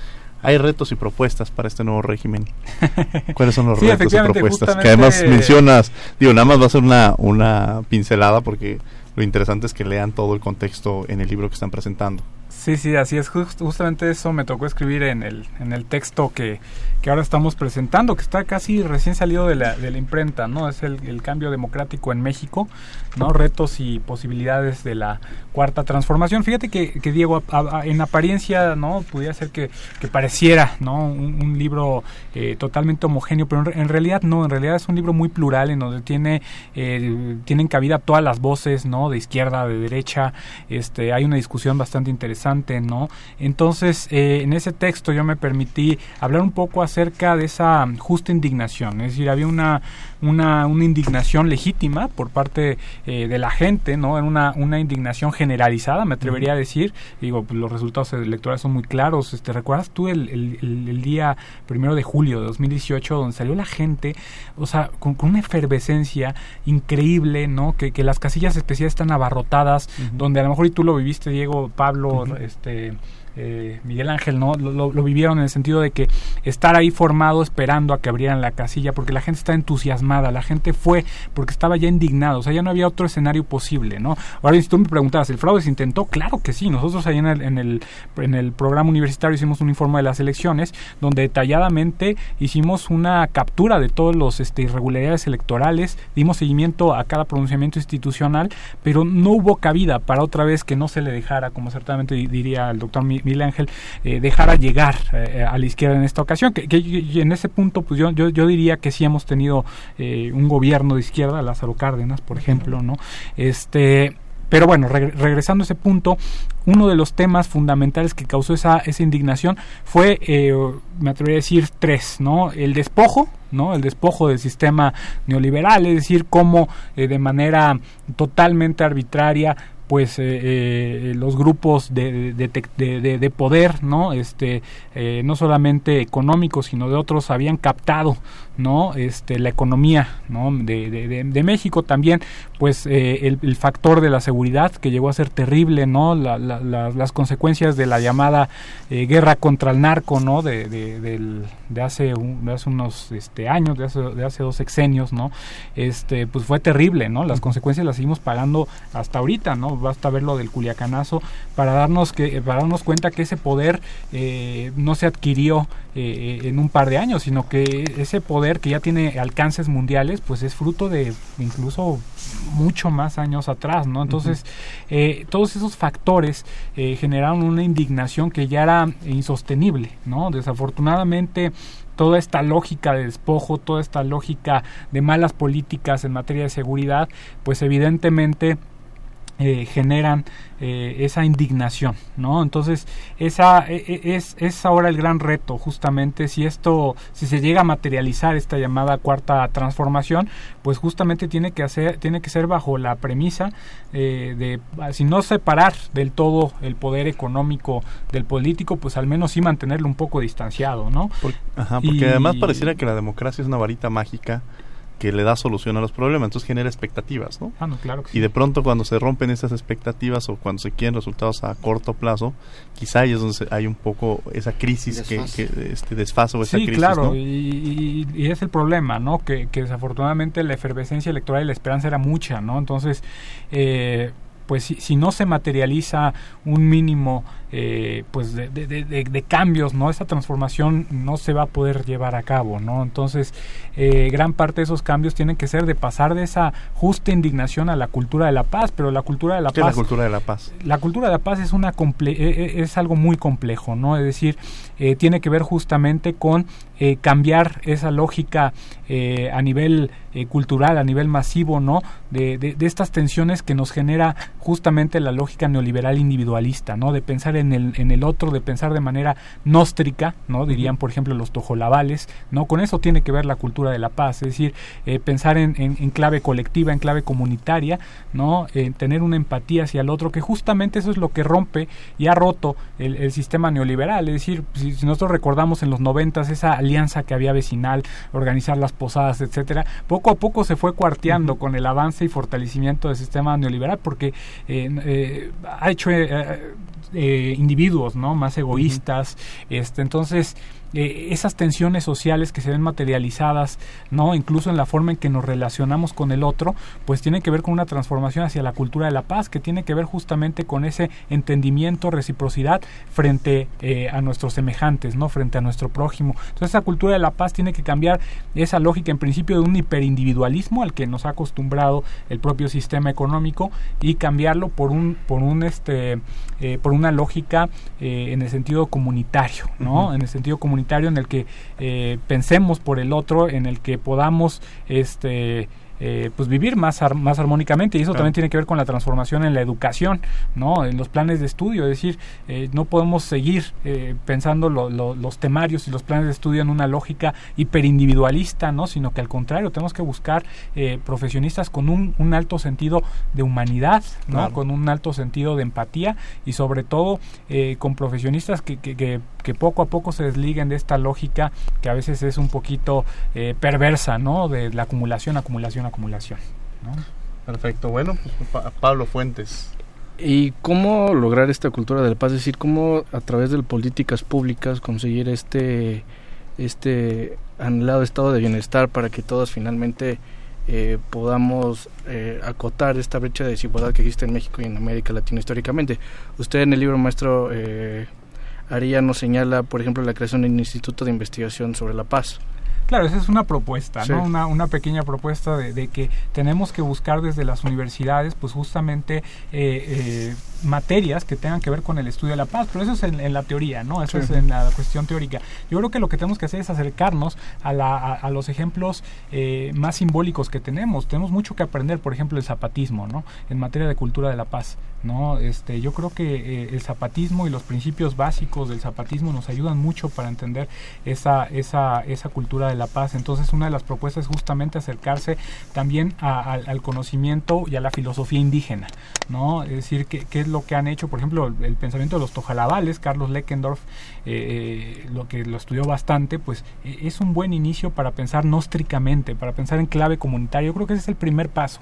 B: hay retos y propuestas para este nuevo régimen. [LAUGHS] ¿Cuáles son los retos y propuestas? Que además mencionas, digo, nada más va a ser una, una pincelada porque lo interesante es que lean todo el contexto en el libro que están presentando.
K: Sí, sí, así es. justamente eso me tocó escribir en el, en el texto que, que ahora estamos presentando, que está casi recién salido de la, de la imprenta, ¿no? Es el, cambio democrático en México, ¿no? Retos y posibilidades de la cuarta transformación. Fíjate que, que Diego, en apariencia, ¿no? Pudiera ser que, que pareciera, ¿no? Un, libro eh, totalmente homogéneo, pero en, realidad no, en realidad es un libro muy plural en donde tiene, eh, tienen cabida todas las voces, ¿no? De izquierda, de derecha, este, hay una discusión bastante interesante, ¿no? Entonces, eh, en ese texto yo me permití hablar un poco acerca de esa justa indignación, es decir, había una, una, una indignación legítima por parte eh, de la gente, ¿no? En una, una indignación generalizada, me atrevería a decir, digo, pues, los resultados electorales son muy claros, este, ¿recuerdas tú el, el, día primero de julio de 2018 donde salió la gente, o sea, con, una efervescencia increíble, ¿no? Que, que las casillas especiales están abarrotadas, donde a lo mejor y tú lo viviste, Diego, Pablo, este eh, Miguel Ángel, ¿no? Lo, vivieron en el sentido de que estar ahí formado esperando a que abrieran la casilla, porque la gente está entusiasmada, la gente fue porque estaba ya indignado, o sea, ya no había otro escenario posible, ¿no? Ahora, si tú me preguntabas, ¿el fraude se intentó? Claro que sí, nosotros ahí en el, en el, en el programa universitario hicimos un informe de las elecciones, donde detalladamente hicimos una captura de todos los este, irregularidades electorales, dimos seguimiento a cada pronunciamiento institucional, pero no hubo cabida para otra vez que no se le dejara, como certamente diría el doctor Miguel Ángel, eh, dejara llegar eh, a la izquierda en esta ocasión. Que, en ese punto, pues yo, yo, diría que sí hemos tenido eh, un gobierno de izquierda, Lázaro Cárdenas, por ejemplo, ¿no? Este. Pero bueno, regresando a ese punto, uno de los temas fundamentales que causó esa, esa indignación fue, me atrevería a decir, tres, ¿no? El despojo, ¿no? El despojo del sistema neoliberal, es decir, cómo de manera totalmente arbitraria pues los grupos de, de, de, poder, ¿no? Este, no solamente económicos, sino de otros habían captado no este la economía no de, de, México también pues el, el, factor de la seguridad que llegó a ser terrible no las consecuencias de la llamada guerra contra el narco no de, de, hace de hace unos este años de hace, de hace dos sexenios no este pues fue terrible no las consecuencias las seguimos pagando hasta ahorita no basta ver lo del culiacanazo para darnos que para darnos cuenta que ese poder eh, no se adquirió eh, en un par de años sino que ese poder que ya tiene alcances mundiales pues es fruto de incluso mucho más años atrás no entonces eh, todos esos factores generaron una indignación que ya era insostenible no desafortunadamente toda esta lógica de despojo, toda esta lógica de malas políticas en materia de seguridad, pues evidentemente eh, generan eh, esa indignación, ¿no? Entonces, esa e, e, es, es ahora el gran reto, justamente, si esto, si se llega a materializar esta llamada cuarta transformación, pues justamente tiene que hacer, tiene que ser bajo la premisa eh, de, si no separar del todo el poder económico del político, pues al menos sí mantenerlo un poco distanciado, ¿no?
B: ajá, porque además pareciera que la democracia es una varita mágica que le da solución a los problemas, entonces genera expectativas, ¿no?
K: Ah, claro
B: y de pronto cuando se rompen esas expectativas o cuando se quieren resultados a corto plazo, quizá ahí es donde hay un poco esa crisis que, este desfase o esa
K: sí,
B: crisis,
K: claro, y, es el problema, ¿no? Que, que desafortunadamente la efervescencia electoral y la esperanza era mucha, ¿no? Entonces, eh, pues si, no se materializa un mínimo eh, pues de, de, cambios no esa transformación no se va a poder llevar a cabo no entonces eh, gran parte de esos cambios tienen que ser de pasar de esa justa indignación a la cultura de la paz pero la cultura de la
B: ¿Qué
K: paz
B: es la cultura de la paz.
K: la cultura de la paz es una e, e, es algo muy complejo no es decir eh, tiene que ver justamente con cambiar esa lógica a nivel cultural a nivel masivo no de, de estas tensiones que nos genera justamente la lógica neoliberal individualista no de pensar en el, en el otro, de pensar de manera gnóstrica, ¿no? Dirían, por ejemplo, los tojolabales, ¿no? Con eso tiene que ver la cultura de la paz, es decir, eh, pensar en, en, clave colectiva, en clave comunitaria, ¿no? tener una empatía hacia el otro, que justamente eso es lo que rompe y ha roto el, sistema neoliberal, es decir, si, nosotros recordamos en los noventas esa alianza que había vecinal, organizar las posadas, etcétera, poco a poco se fue cuarteando con el avance y fortalecimiento del sistema neoliberal, porque eh, eh, ha hecho eh, individuos, ¿no? Más egoístas. Este, entonces, eh, esas tensiones sociales que se ven materializadas, ¿no? Incluso en la forma en que nos relacionamos con el otro, pues tiene que ver con una transformación hacia la cultura de la paz, que tiene que ver justamente con ese entendimiento, reciprocidad frente eh, a nuestros semejantes, ¿no? Frente a nuestro prójimo. Entonces, esa cultura de la paz tiene que cambiar esa lógica en principio de un hiperindividualismo al que nos ha acostumbrado el propio sistema económico y cambiarlo por un por un este eh, por una lógica en el sentido comunitario, ¿no? En el sentido comunitario en el que eh, pensemos por el otro, en el que podamos este eh, pues vivir más, más armónicamente y eso también tiene que ver con la transformación en la educación, ¿no? En los planes de estudio, es decir, eh, no podemos seguir eh, pensando los temarios y los planes de estudio en una lógica hiperindividualista, ¿no? Sino que al contrario, tenemos que buscar profesionistas con un, un, alto sentido de humanidad, ¿no? Con un alto sentido de empatía y sobre todo con profesionistas que, que, que, que, poco a poco se desliguen de esta lógica que a veces es un poquito perversa, ¿no? De la acumulación, acumulación, acumulación.
B: Perfecto, bueno, pues, Pablo Fuentes.
C: ¿Y cómo lograr esta cultura de la paz? Es decir, cómo a través de políticas públicas conseguir este, este anhelado estado de bienestar para que todos finalmente eh, podamos eh, acotar esta brecha de desigualdad que existe en México y en América Latina históricamente. Usted en el libro maestro eh, nos señala, por ejemplo, la creación de un instituto de investigación sobre la paz.
K: Claro, esa es una propuesta, ¿no? Una, una pequeña propuesta de, que tenemos que buscar desde las universidades, pues justamente eh, eh, materias que tengan que ver con el estudio de la paz, pero eso es en, la teoría, ¿no? Eso es en la cuestión teórica. Yo creo que lo que tenemos que hacer es acercarnos a, la, a, los ejemplos eh, más simbólicos que tenemos. Tenemos mucho que aprender, por ejemplo, el zapatismo, ¿no? En materia de cultura de la paz, ¿no? Este, yo creo que el zapatismo y los principios básicos del zapatismo nos ayudan mucho para entender esa, esa, esa cultura de la paz. Entonces una de las propuestas es justamente acercarse también al conocimiento y a la filosofía indígena, ¿no? Es decir, qué, qué es lo que han hecho, por ejemplo, el pensamiento de los tojalabales, Carlos Leckendorf, eh, eh, lo que lo estudió bastante, pues e, es un buen inicio para pensar nóstricamente, para pensar en clave comunitaria. Yo creo que ese es el primer paso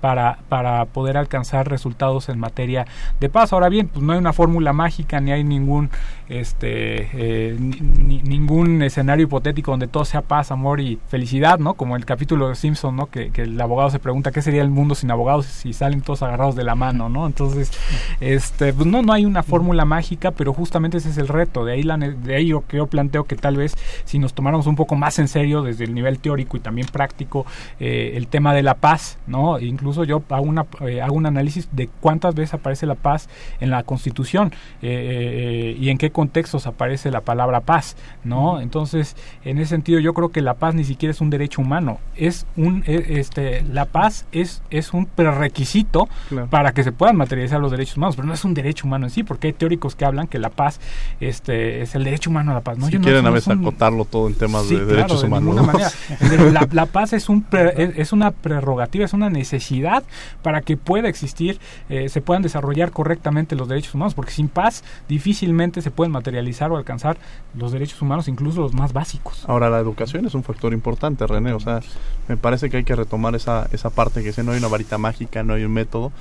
K: para, para poder alcanzar resultados en materia de paz. Ahora bien, pues no hay una fórmula mágica, ni hay ningún, este, eh, ningún escenario hipotético donde todo sea paz, amor y felicidad, ¿no? Como el capítulo de Simpson, ¿no? Que, que el abogado se pregunta qué sería el mundo sin abogados si salen todos agarrados de la mano, ¿no? Entonces, este, pues no, no hay una fórmula mágica, pero justamente ese es el reto. De ahí, la, de ahí yo, que yo planteo que tal vez si nos tomáramos un poco más en serio desde el nivel teórico y también práctico eh, el tema de la paz, ¿no? Incluso yo hago, una, eh, hago un análisis de cuántas veces aparece la paz en la Constitución eh, y en qué contextos aparece la palabra paz, ¿no? Entonces, en ese sentido, yo creo que la paz ni siquiera es un derecho humano, es un, este, la paz es, es un prerequisito para que se puedan materializar los derechos humanos, pero no es un derecho humano en sí, porque hay teóricos que hablan que la paz este, es el derecho humano a la paz. ¿no?
B: Si quieren a veces acotarlo todo en temas de derechos humanos. [LAUGHS]
K: la, paz es, un es una prerrogativa, es una necesidad para que pueda existir, eh, se puedan desarrollar correctamente los derechos humanos, porque sin paz difícilmente se pueden materializar o alcanzar los derechos humanos, incluso los más básicos.
B: Ahora, la educación es un factor importante, René, o sea, me parece que hay que retomar esa, esa parte que si no hay una varita mágica, no hay un método,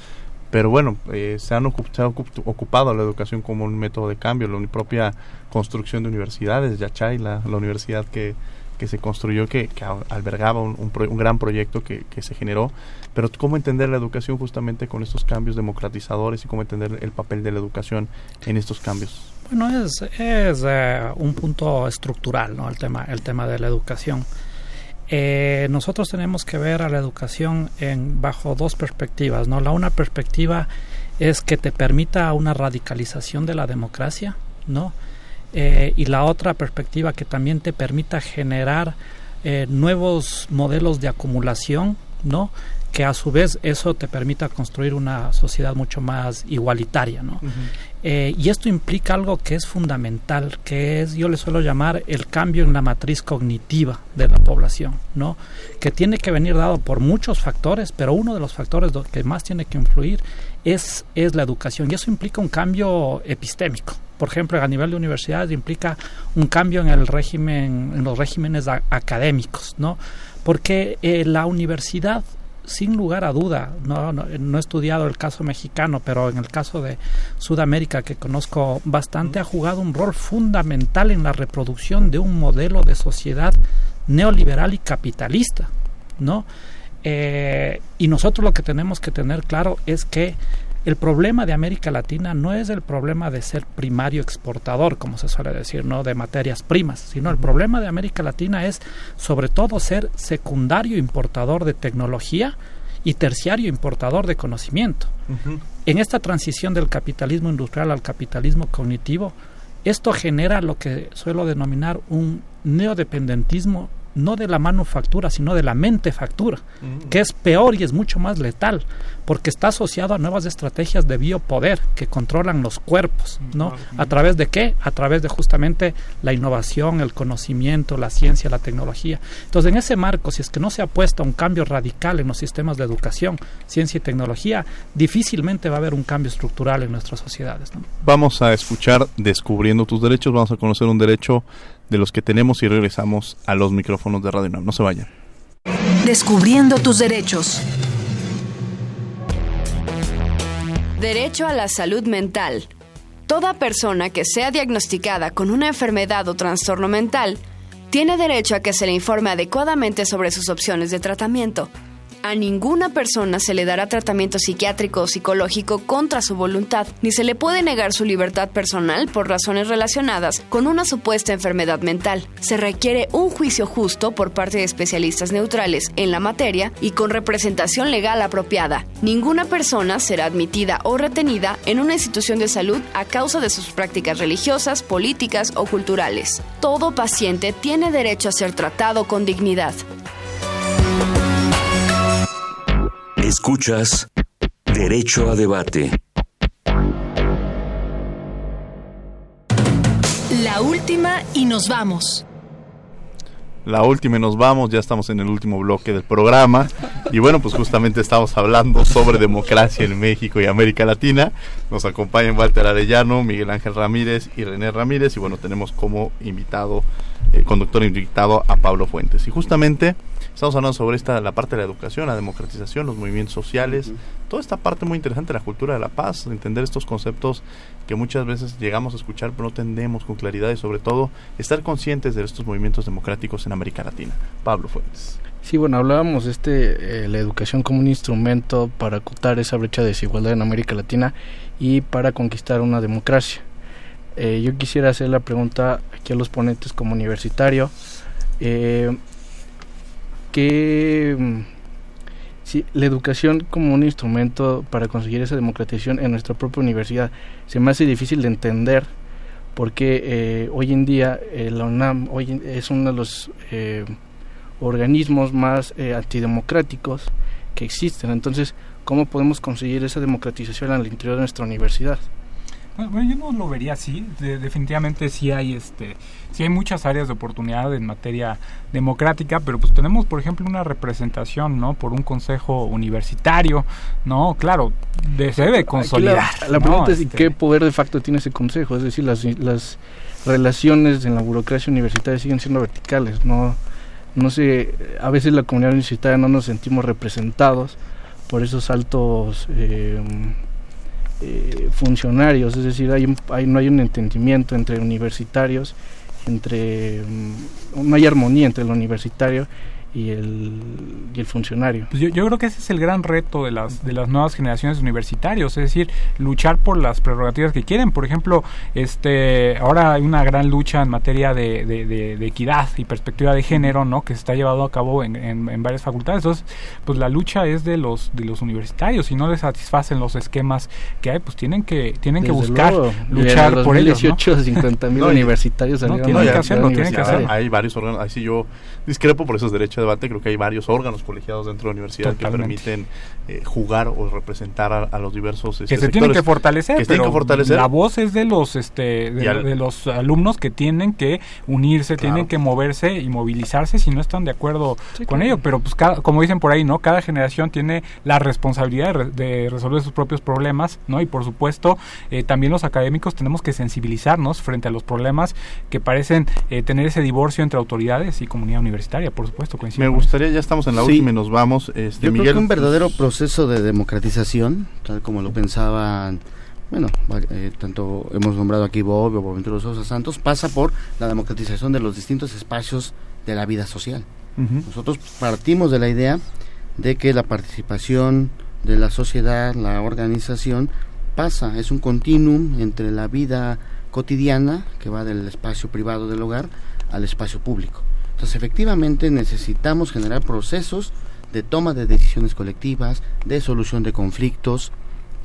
B: pero bueno, eh, se, han ocupado la educación como un método de cambio, la propia construcción de universidades, Yachay, la, la universidad que, que se construyó, que, albergaba un, un, gran proyecto que, que, se generó, pero cómo entender la educación justamente con estos cambios democratizadores y cómo entender el papel de la educación en estos cambios.
L: Bueno, es, es eh, un punto estructural, ¿no? El tema, el tema de la educación. Eh, nosotros tenemos que ver a la educación en, bajo dos perspectivas. ¿no? La una perspectiva es que te permita una radicalización de la democracia, ¿no? Eh, y la otra perspectiva que también te permita generar eh, nuevos modelos de acumulación, ¿no? que a su vez eso te permita construir una sociedad mucho más igualitaria, ¿no? Eh, y esto implica algo que es fundamental, que es, yo le suelo llamar el cambio en la matriz cognitiva de la población, ¿no? Que tiene que venir dado por muchos factores, pero uno de los factores que más tiene que influir es, es la educación, y eso implica un cambio epistémico. Por ejemplo, a nivel de universidades implica un cambio en el régimen, en los regímenes académicos, ¿no? Porque eh, la universidad sin lugar a duda, no, he estudiado el caso mexicano, pero en el caso de Sudamérica, que conozco bastante, ha jugado un rol fundamental en la reproducción de un modelo de sociedad neoliberal y capitalista, ¿no? Eh, y nosotros lo que tenemos que tener claro es que el problema de América Latina no es el problema de ser primario exportador, como se suele decir, no de materias primas, sino el problema de América Latina es sobre todo ser secundario importador de tecnología y terciario importador de conocimiento. En esta transición del capitalismo industrial al capitalismo cognitivo, esto genera lo que suelo denominar un neodependentismo no de la manufactura, sino de la mente factura, mm. que es peor y es mucho más letal, porque está asociado a nuevas estrategias de biopoder que controlan los cuerpos, ¿no? ¿A través de qué? A través de justamente la innovación, el conocimiento, la ciencia, la tecnología. Entonces, en ese marco, si es que no se apuesta a un cambio radical en los sistemas de educación, ciencia y tecnología, difícilmente va a haber un cambio estructural en nuestras sociedades.
B: Vamos a escuchar Descubriendo tus derechos, vamos a conocer un derecho de los que tenemos y regresamos a los micrófonos de Radio No se vayan.
O: Descubriendo tus derechos.
D: Derecho a la salud mental. Toda persona que sea diagnosticada con una enfermedad o trastorno mental tiene derecho a que se le informe adecuadamente sobre sus opciones de tratamiento a ninguna persona se le dará tratamiento psiquiátrico o psicológico contra su voluntad, ni se le puede negar su libertad personal por razones relacionadas con una supuesta enfermedad mental. Se requiere un juicio justo por parte de especialistas neutrales en la materia y con representación legal apropiada. Ninguna persona será admitida o retenida en una institución de salud a causa de sus prácticas religiosas, políticas o culturales. Todo paciente tiene derecho a ser tratado con dignidad.
N: Escuchas Derecho a Debate.
O: La última y nos vamos.
B: la última y nos vamos, ya estamos en el último bloque del programa y bueno, pues justamente estamos hablando sobre democracia en México y América Latina. Nos acompañan Walter Arellano, Miguel Ángel Ramírez y René Ramírez y bueno, tenemos como invitado, el conductor invitado a Pablo Fuentes. Y justamente estamos hablando sobre esta la parte de la educación, la democratización, los movimientos sociales, toda esta parte muy interesante de la cultura de la paz, entender estos conceptos que muchas veces llegamos a escuchar pero no entendemos con claridad y sobre todo estar conscientes de estos movimientos democráticos en América Latina. Pablo Fuentes.
C: Sí, bueno, hablábamos de este, eh, la educación como un instrumento para acotar esa brecha de desigualdad en América Latina y para conquistar una democracia. Eh, yo quisiera hacer la pregunta aquí a los ponentes como universitario. Eh, que mm, si la educación como un instrumento para conseguir esa democratización en nuestra propia universidad se me hace difícil de entender porque eh, hoy en día eh, la UNAM hoy es uno de los eh, organismos más antidemocráticos que existen. Entonces, ¿cómo podemos conseguir esa democratización al interior de nuestra universidad?
K: Bueno, yo no lo vería así. definitivamente sí hay este, sí hay muchas áreas de oportunidad en materia democrática, pero pues tenemos, por ejemplo, una representación, ¿no? Por un consejo universitario, ¿no? Claro, de, se debe consolidar.
C: La, pregunta es este qué poder de facto tiene ese consejo, es decir, las, las relaciones en la burocracia universitaria siguen siendo verticales, no no sé, a veces la comunidad universitaria no nos sentimos representados por esos altos eh, eh, funcionarios, es decir, hay, hay, no hay un entendimiento entre universitarios, entre mm, no hay armonía entre el universitario y el, y el funcionario.
K: Pues yo, yo, creo que ese es el gran reto de las, de las nuevas generaciones de universitarios, es decir, luchar por las prerrogativas que quieren. Por ejemplo, este ahora hay una gran lucha en materia de, de, equidad y perspectiva de género, ¿no? Que se está llevando a cabo en, en, varias facultades. Entonces, pues la lucha es de los de los universitarios. Si no les satisfacen los esquemas que hay, pues tienen que tienen que buscar luchar por ellos.
C: 18, 50 mil [LAUGHS] universitarios
B: no, tienen que hacerlo, tienen que hacerlo. Hay varios órganos, ahí sí yo discrepo por esos derechos de debate, creo que hay varios órganos colegiados dentro de la universidad que permiten eh, jugar o representar a, los diversos
K: este, que se tienen que fortalecer, que fortalecer. La voz es de los este de, los alumnos que tienen que unirse, tienen que moverse y movilizarse si no están de acuerdo con ello, pero pues cada, como dicen por ahí, ¿no? Cada generación tiene la responsabilidad de, resolver sus propios problemas, ¿no? Y por supuesto, eh, también los académicos tenemos que sensibilizarnos frente a los problemas que parecen eh, tener ese divorcio entre autoridades y comunidad universitaria, por supuesto,
B: Me gustaría, ya estamos en la última y nos vamos. Este,
M: Yo creo que un verdadero proceso de democratización, tal como lo pensaban, bueno, eh, tanto hemos nombrado aquí Bob o Boventura Sosa Santos, pasa por la democratización de los distintos espacios de la vida social. Nosotros partimos de la idea de que la participación de la sociedad, la organización, pasa, es un continuum entre la vida cotidiana, que va del espacio privado del hogar, al espacio público. Entonces, efectivamente, necesitamos generar procesos de toma de decisiones colectivas, de solución de conflictos,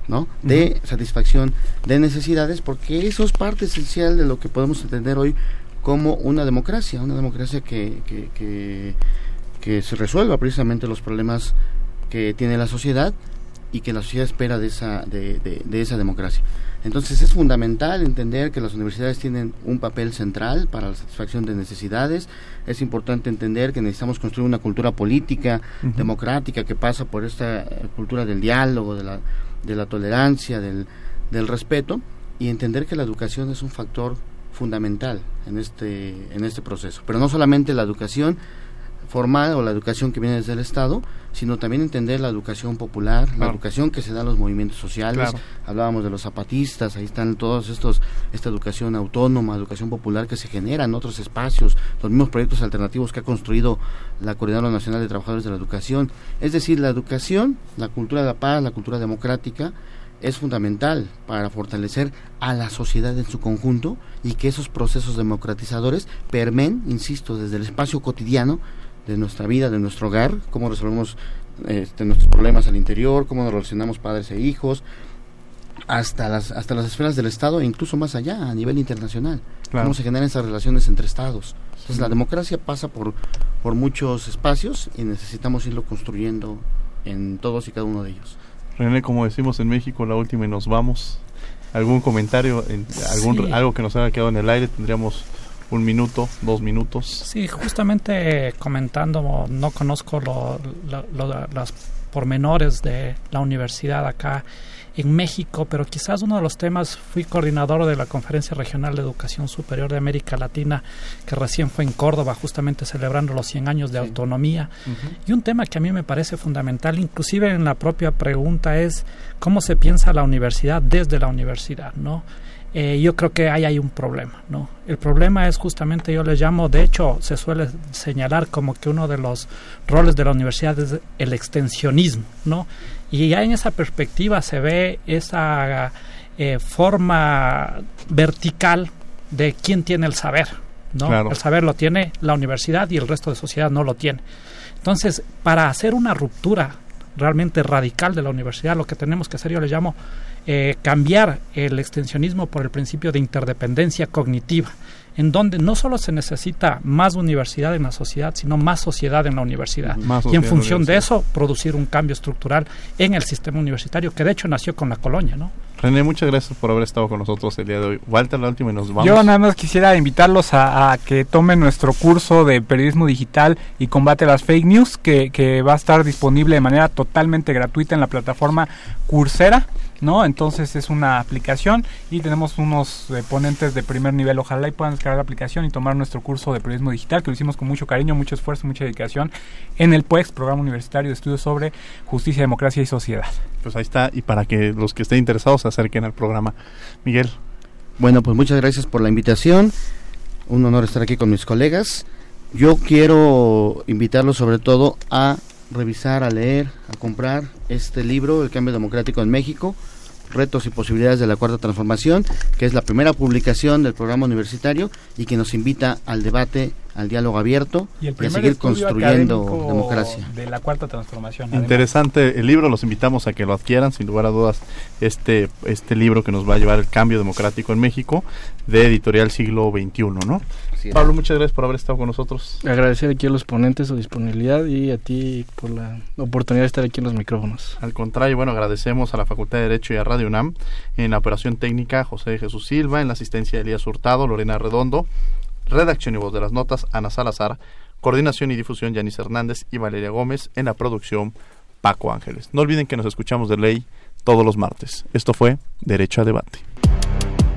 M: ¿no? De satisfacción de necesidades, porque eso es parte esencial de lo que podemos entender hoy como una democracia, una democracia que, que, que, se resuelva precisamente los problemas que tiene la sociedad y que la sociedad espera de esa, de, de esa democracia. Entonces es fundamental entender que las universidades tienen un papel central para la satisfacción de necesidades. Es importante entender que necesitamos construir una cultura política, democrática, que pasa por esta eh, cultura del diálogo, de la, de la tolerancia, del, del respeto, y entender que la educación es un factor fundamental en este, en este proceso. Pero no solamente la educación, formal o la educación que viene desde el Estado, sino también entender la educación popular, la educación que se da en los movimientos sociales. Hablábamos de los zapatistas, ahí están todos estos, esta educación autónoma, educación popular que se genera en otros espacios, los mismos proyectos alternativos que ha construido la Coordinadora Nacional de Trabajadores de la Educación. Es decir, la educación, la cultura de la paz, la cultura democrática, es fundamental para fortalecer a la sociedad en su conjunto y que esos procesos democratizadores permen, insisto, desde el espacio cotidiano de nuestra vida, de nuestro hogar, cómo resolvemos este, nuestros problemas al interior, cómo nos relacionamos padres e hijos, hasta las, hasta las esferas del Estado e incluso más allá, a nivel internacional. Cómo se generan esas relaciones entre Estados. Entonces la democracia pasa por, por muchos espacios y necesitamos irlo construyendo en todos y cada uno de ellos.
B: René, como decimos en México, la última y nos vamos. ¿Algún comentario, en, algún, algo que nos haya quedado en el aire? Tendríamos un minuto, dos minutos.
L: Sí, justamente comentando, no conozco lo, los pormenores de la universidad acá en México, pero quizás uno de los temas, fui coordinador de la Conferencia Regional de Educación Superior de América Latina, que recién fue en Córdoba, justamente celebrando los 100 años de autonomía. Y un tema que a mí me parece fundamental, inclusive en la propia pregunta, es cómo se piensa la universidad desde la universidad, ¿no? Eh, yo creo que ahí hay un problema, ¿no? El problema es justamente, yo le llamo, de hecho, se suele señalar como que uno de los roles de la universidad es el extensionismo, ¿no? Y ya en esa perspectiva se ve esa eh, forma vertical de quién tiene el saber, ¿no? El saber lo tiene la universidad y el resto de sociedad no lo tiene. Entonces, para hacer una ruptura realmente radical de la universidad, lo que tenemos que hacer, yo le llamo eh, cambiar el extensionismo por el principio de interdependencia cognitiva, en donde no solo se necesita más universidad en la sociedad, sino más sociedad en la universidad. y en función de eso, producir un cambio estructural en el sistema universitario, que de hecho nació con la colonia, ¿no?
B: René, muchas gracias por haber estado con nosotros el día de hoy. Walter, la última y nos vamos.
K: Yo nada más quisiera invitarlos a, que tomen nuestro curso de periodismo digital y combate las fake news, que, que va a estar disponible de manera totalmente gratuita en la plataforma Coursera. ¿No? Entonces es una aplicación y tenemos unos eh, ponentes de primer nivel. Ojalá y puedan descargar la aplicación y tomar nuestro curso de periodismo digital, que lo hicimos con mucho cariño, mucho esfuerzo, mucha dedicación en el PUEX, Programa Universitario de Estudios sobre Justicia, Democracia y Sociedad.
B: Pues ahí está, y para que los que estén interesados se acerquen al programa. Miguel.
M: Bueno, pues muchas gracias por la invitación. Un honor estar aquí con mis colegas. Yo quiero invitarlos sobre todo a revisar, a leer, a comprar este libro, El cambio democrático en México, retos y posibilidades de la cuarta transformación, que es la primera publicación del programa universitario y que nos invita al debate, al diálogo abierto y, a seguir construyendo democracia.
K: De la cuarta transformación.
B: Interesante el libro, los invitamos a que lo adquieran, sin lugar a dudas, este, este libro que nos va a llevar el cambio democrático en México, de editorial siglo XXI, ¿no? Pablo, muchas gracias por haber estado con nosotros.
C: Agradecer aquí a los ponentes su disponibilidad y a ti por la oportunidad de estar aquí en los micrófonos.
B: Al contrario, bueno, agradecemos a la Facultad de Derecho y a Radio UNAM, en la operación técnica José Jesús Silva, en la asistencia de Elías Hurtado, Lorena Redondo, redacción y voz de las notas Ana Salazar, coordinación y difusión Yanis Hernández y Valeria Gómez, en la producción Paco Ángeles. No olviden que nos escuchamos de ley todos los martes. Esto fue Derecho a Debate.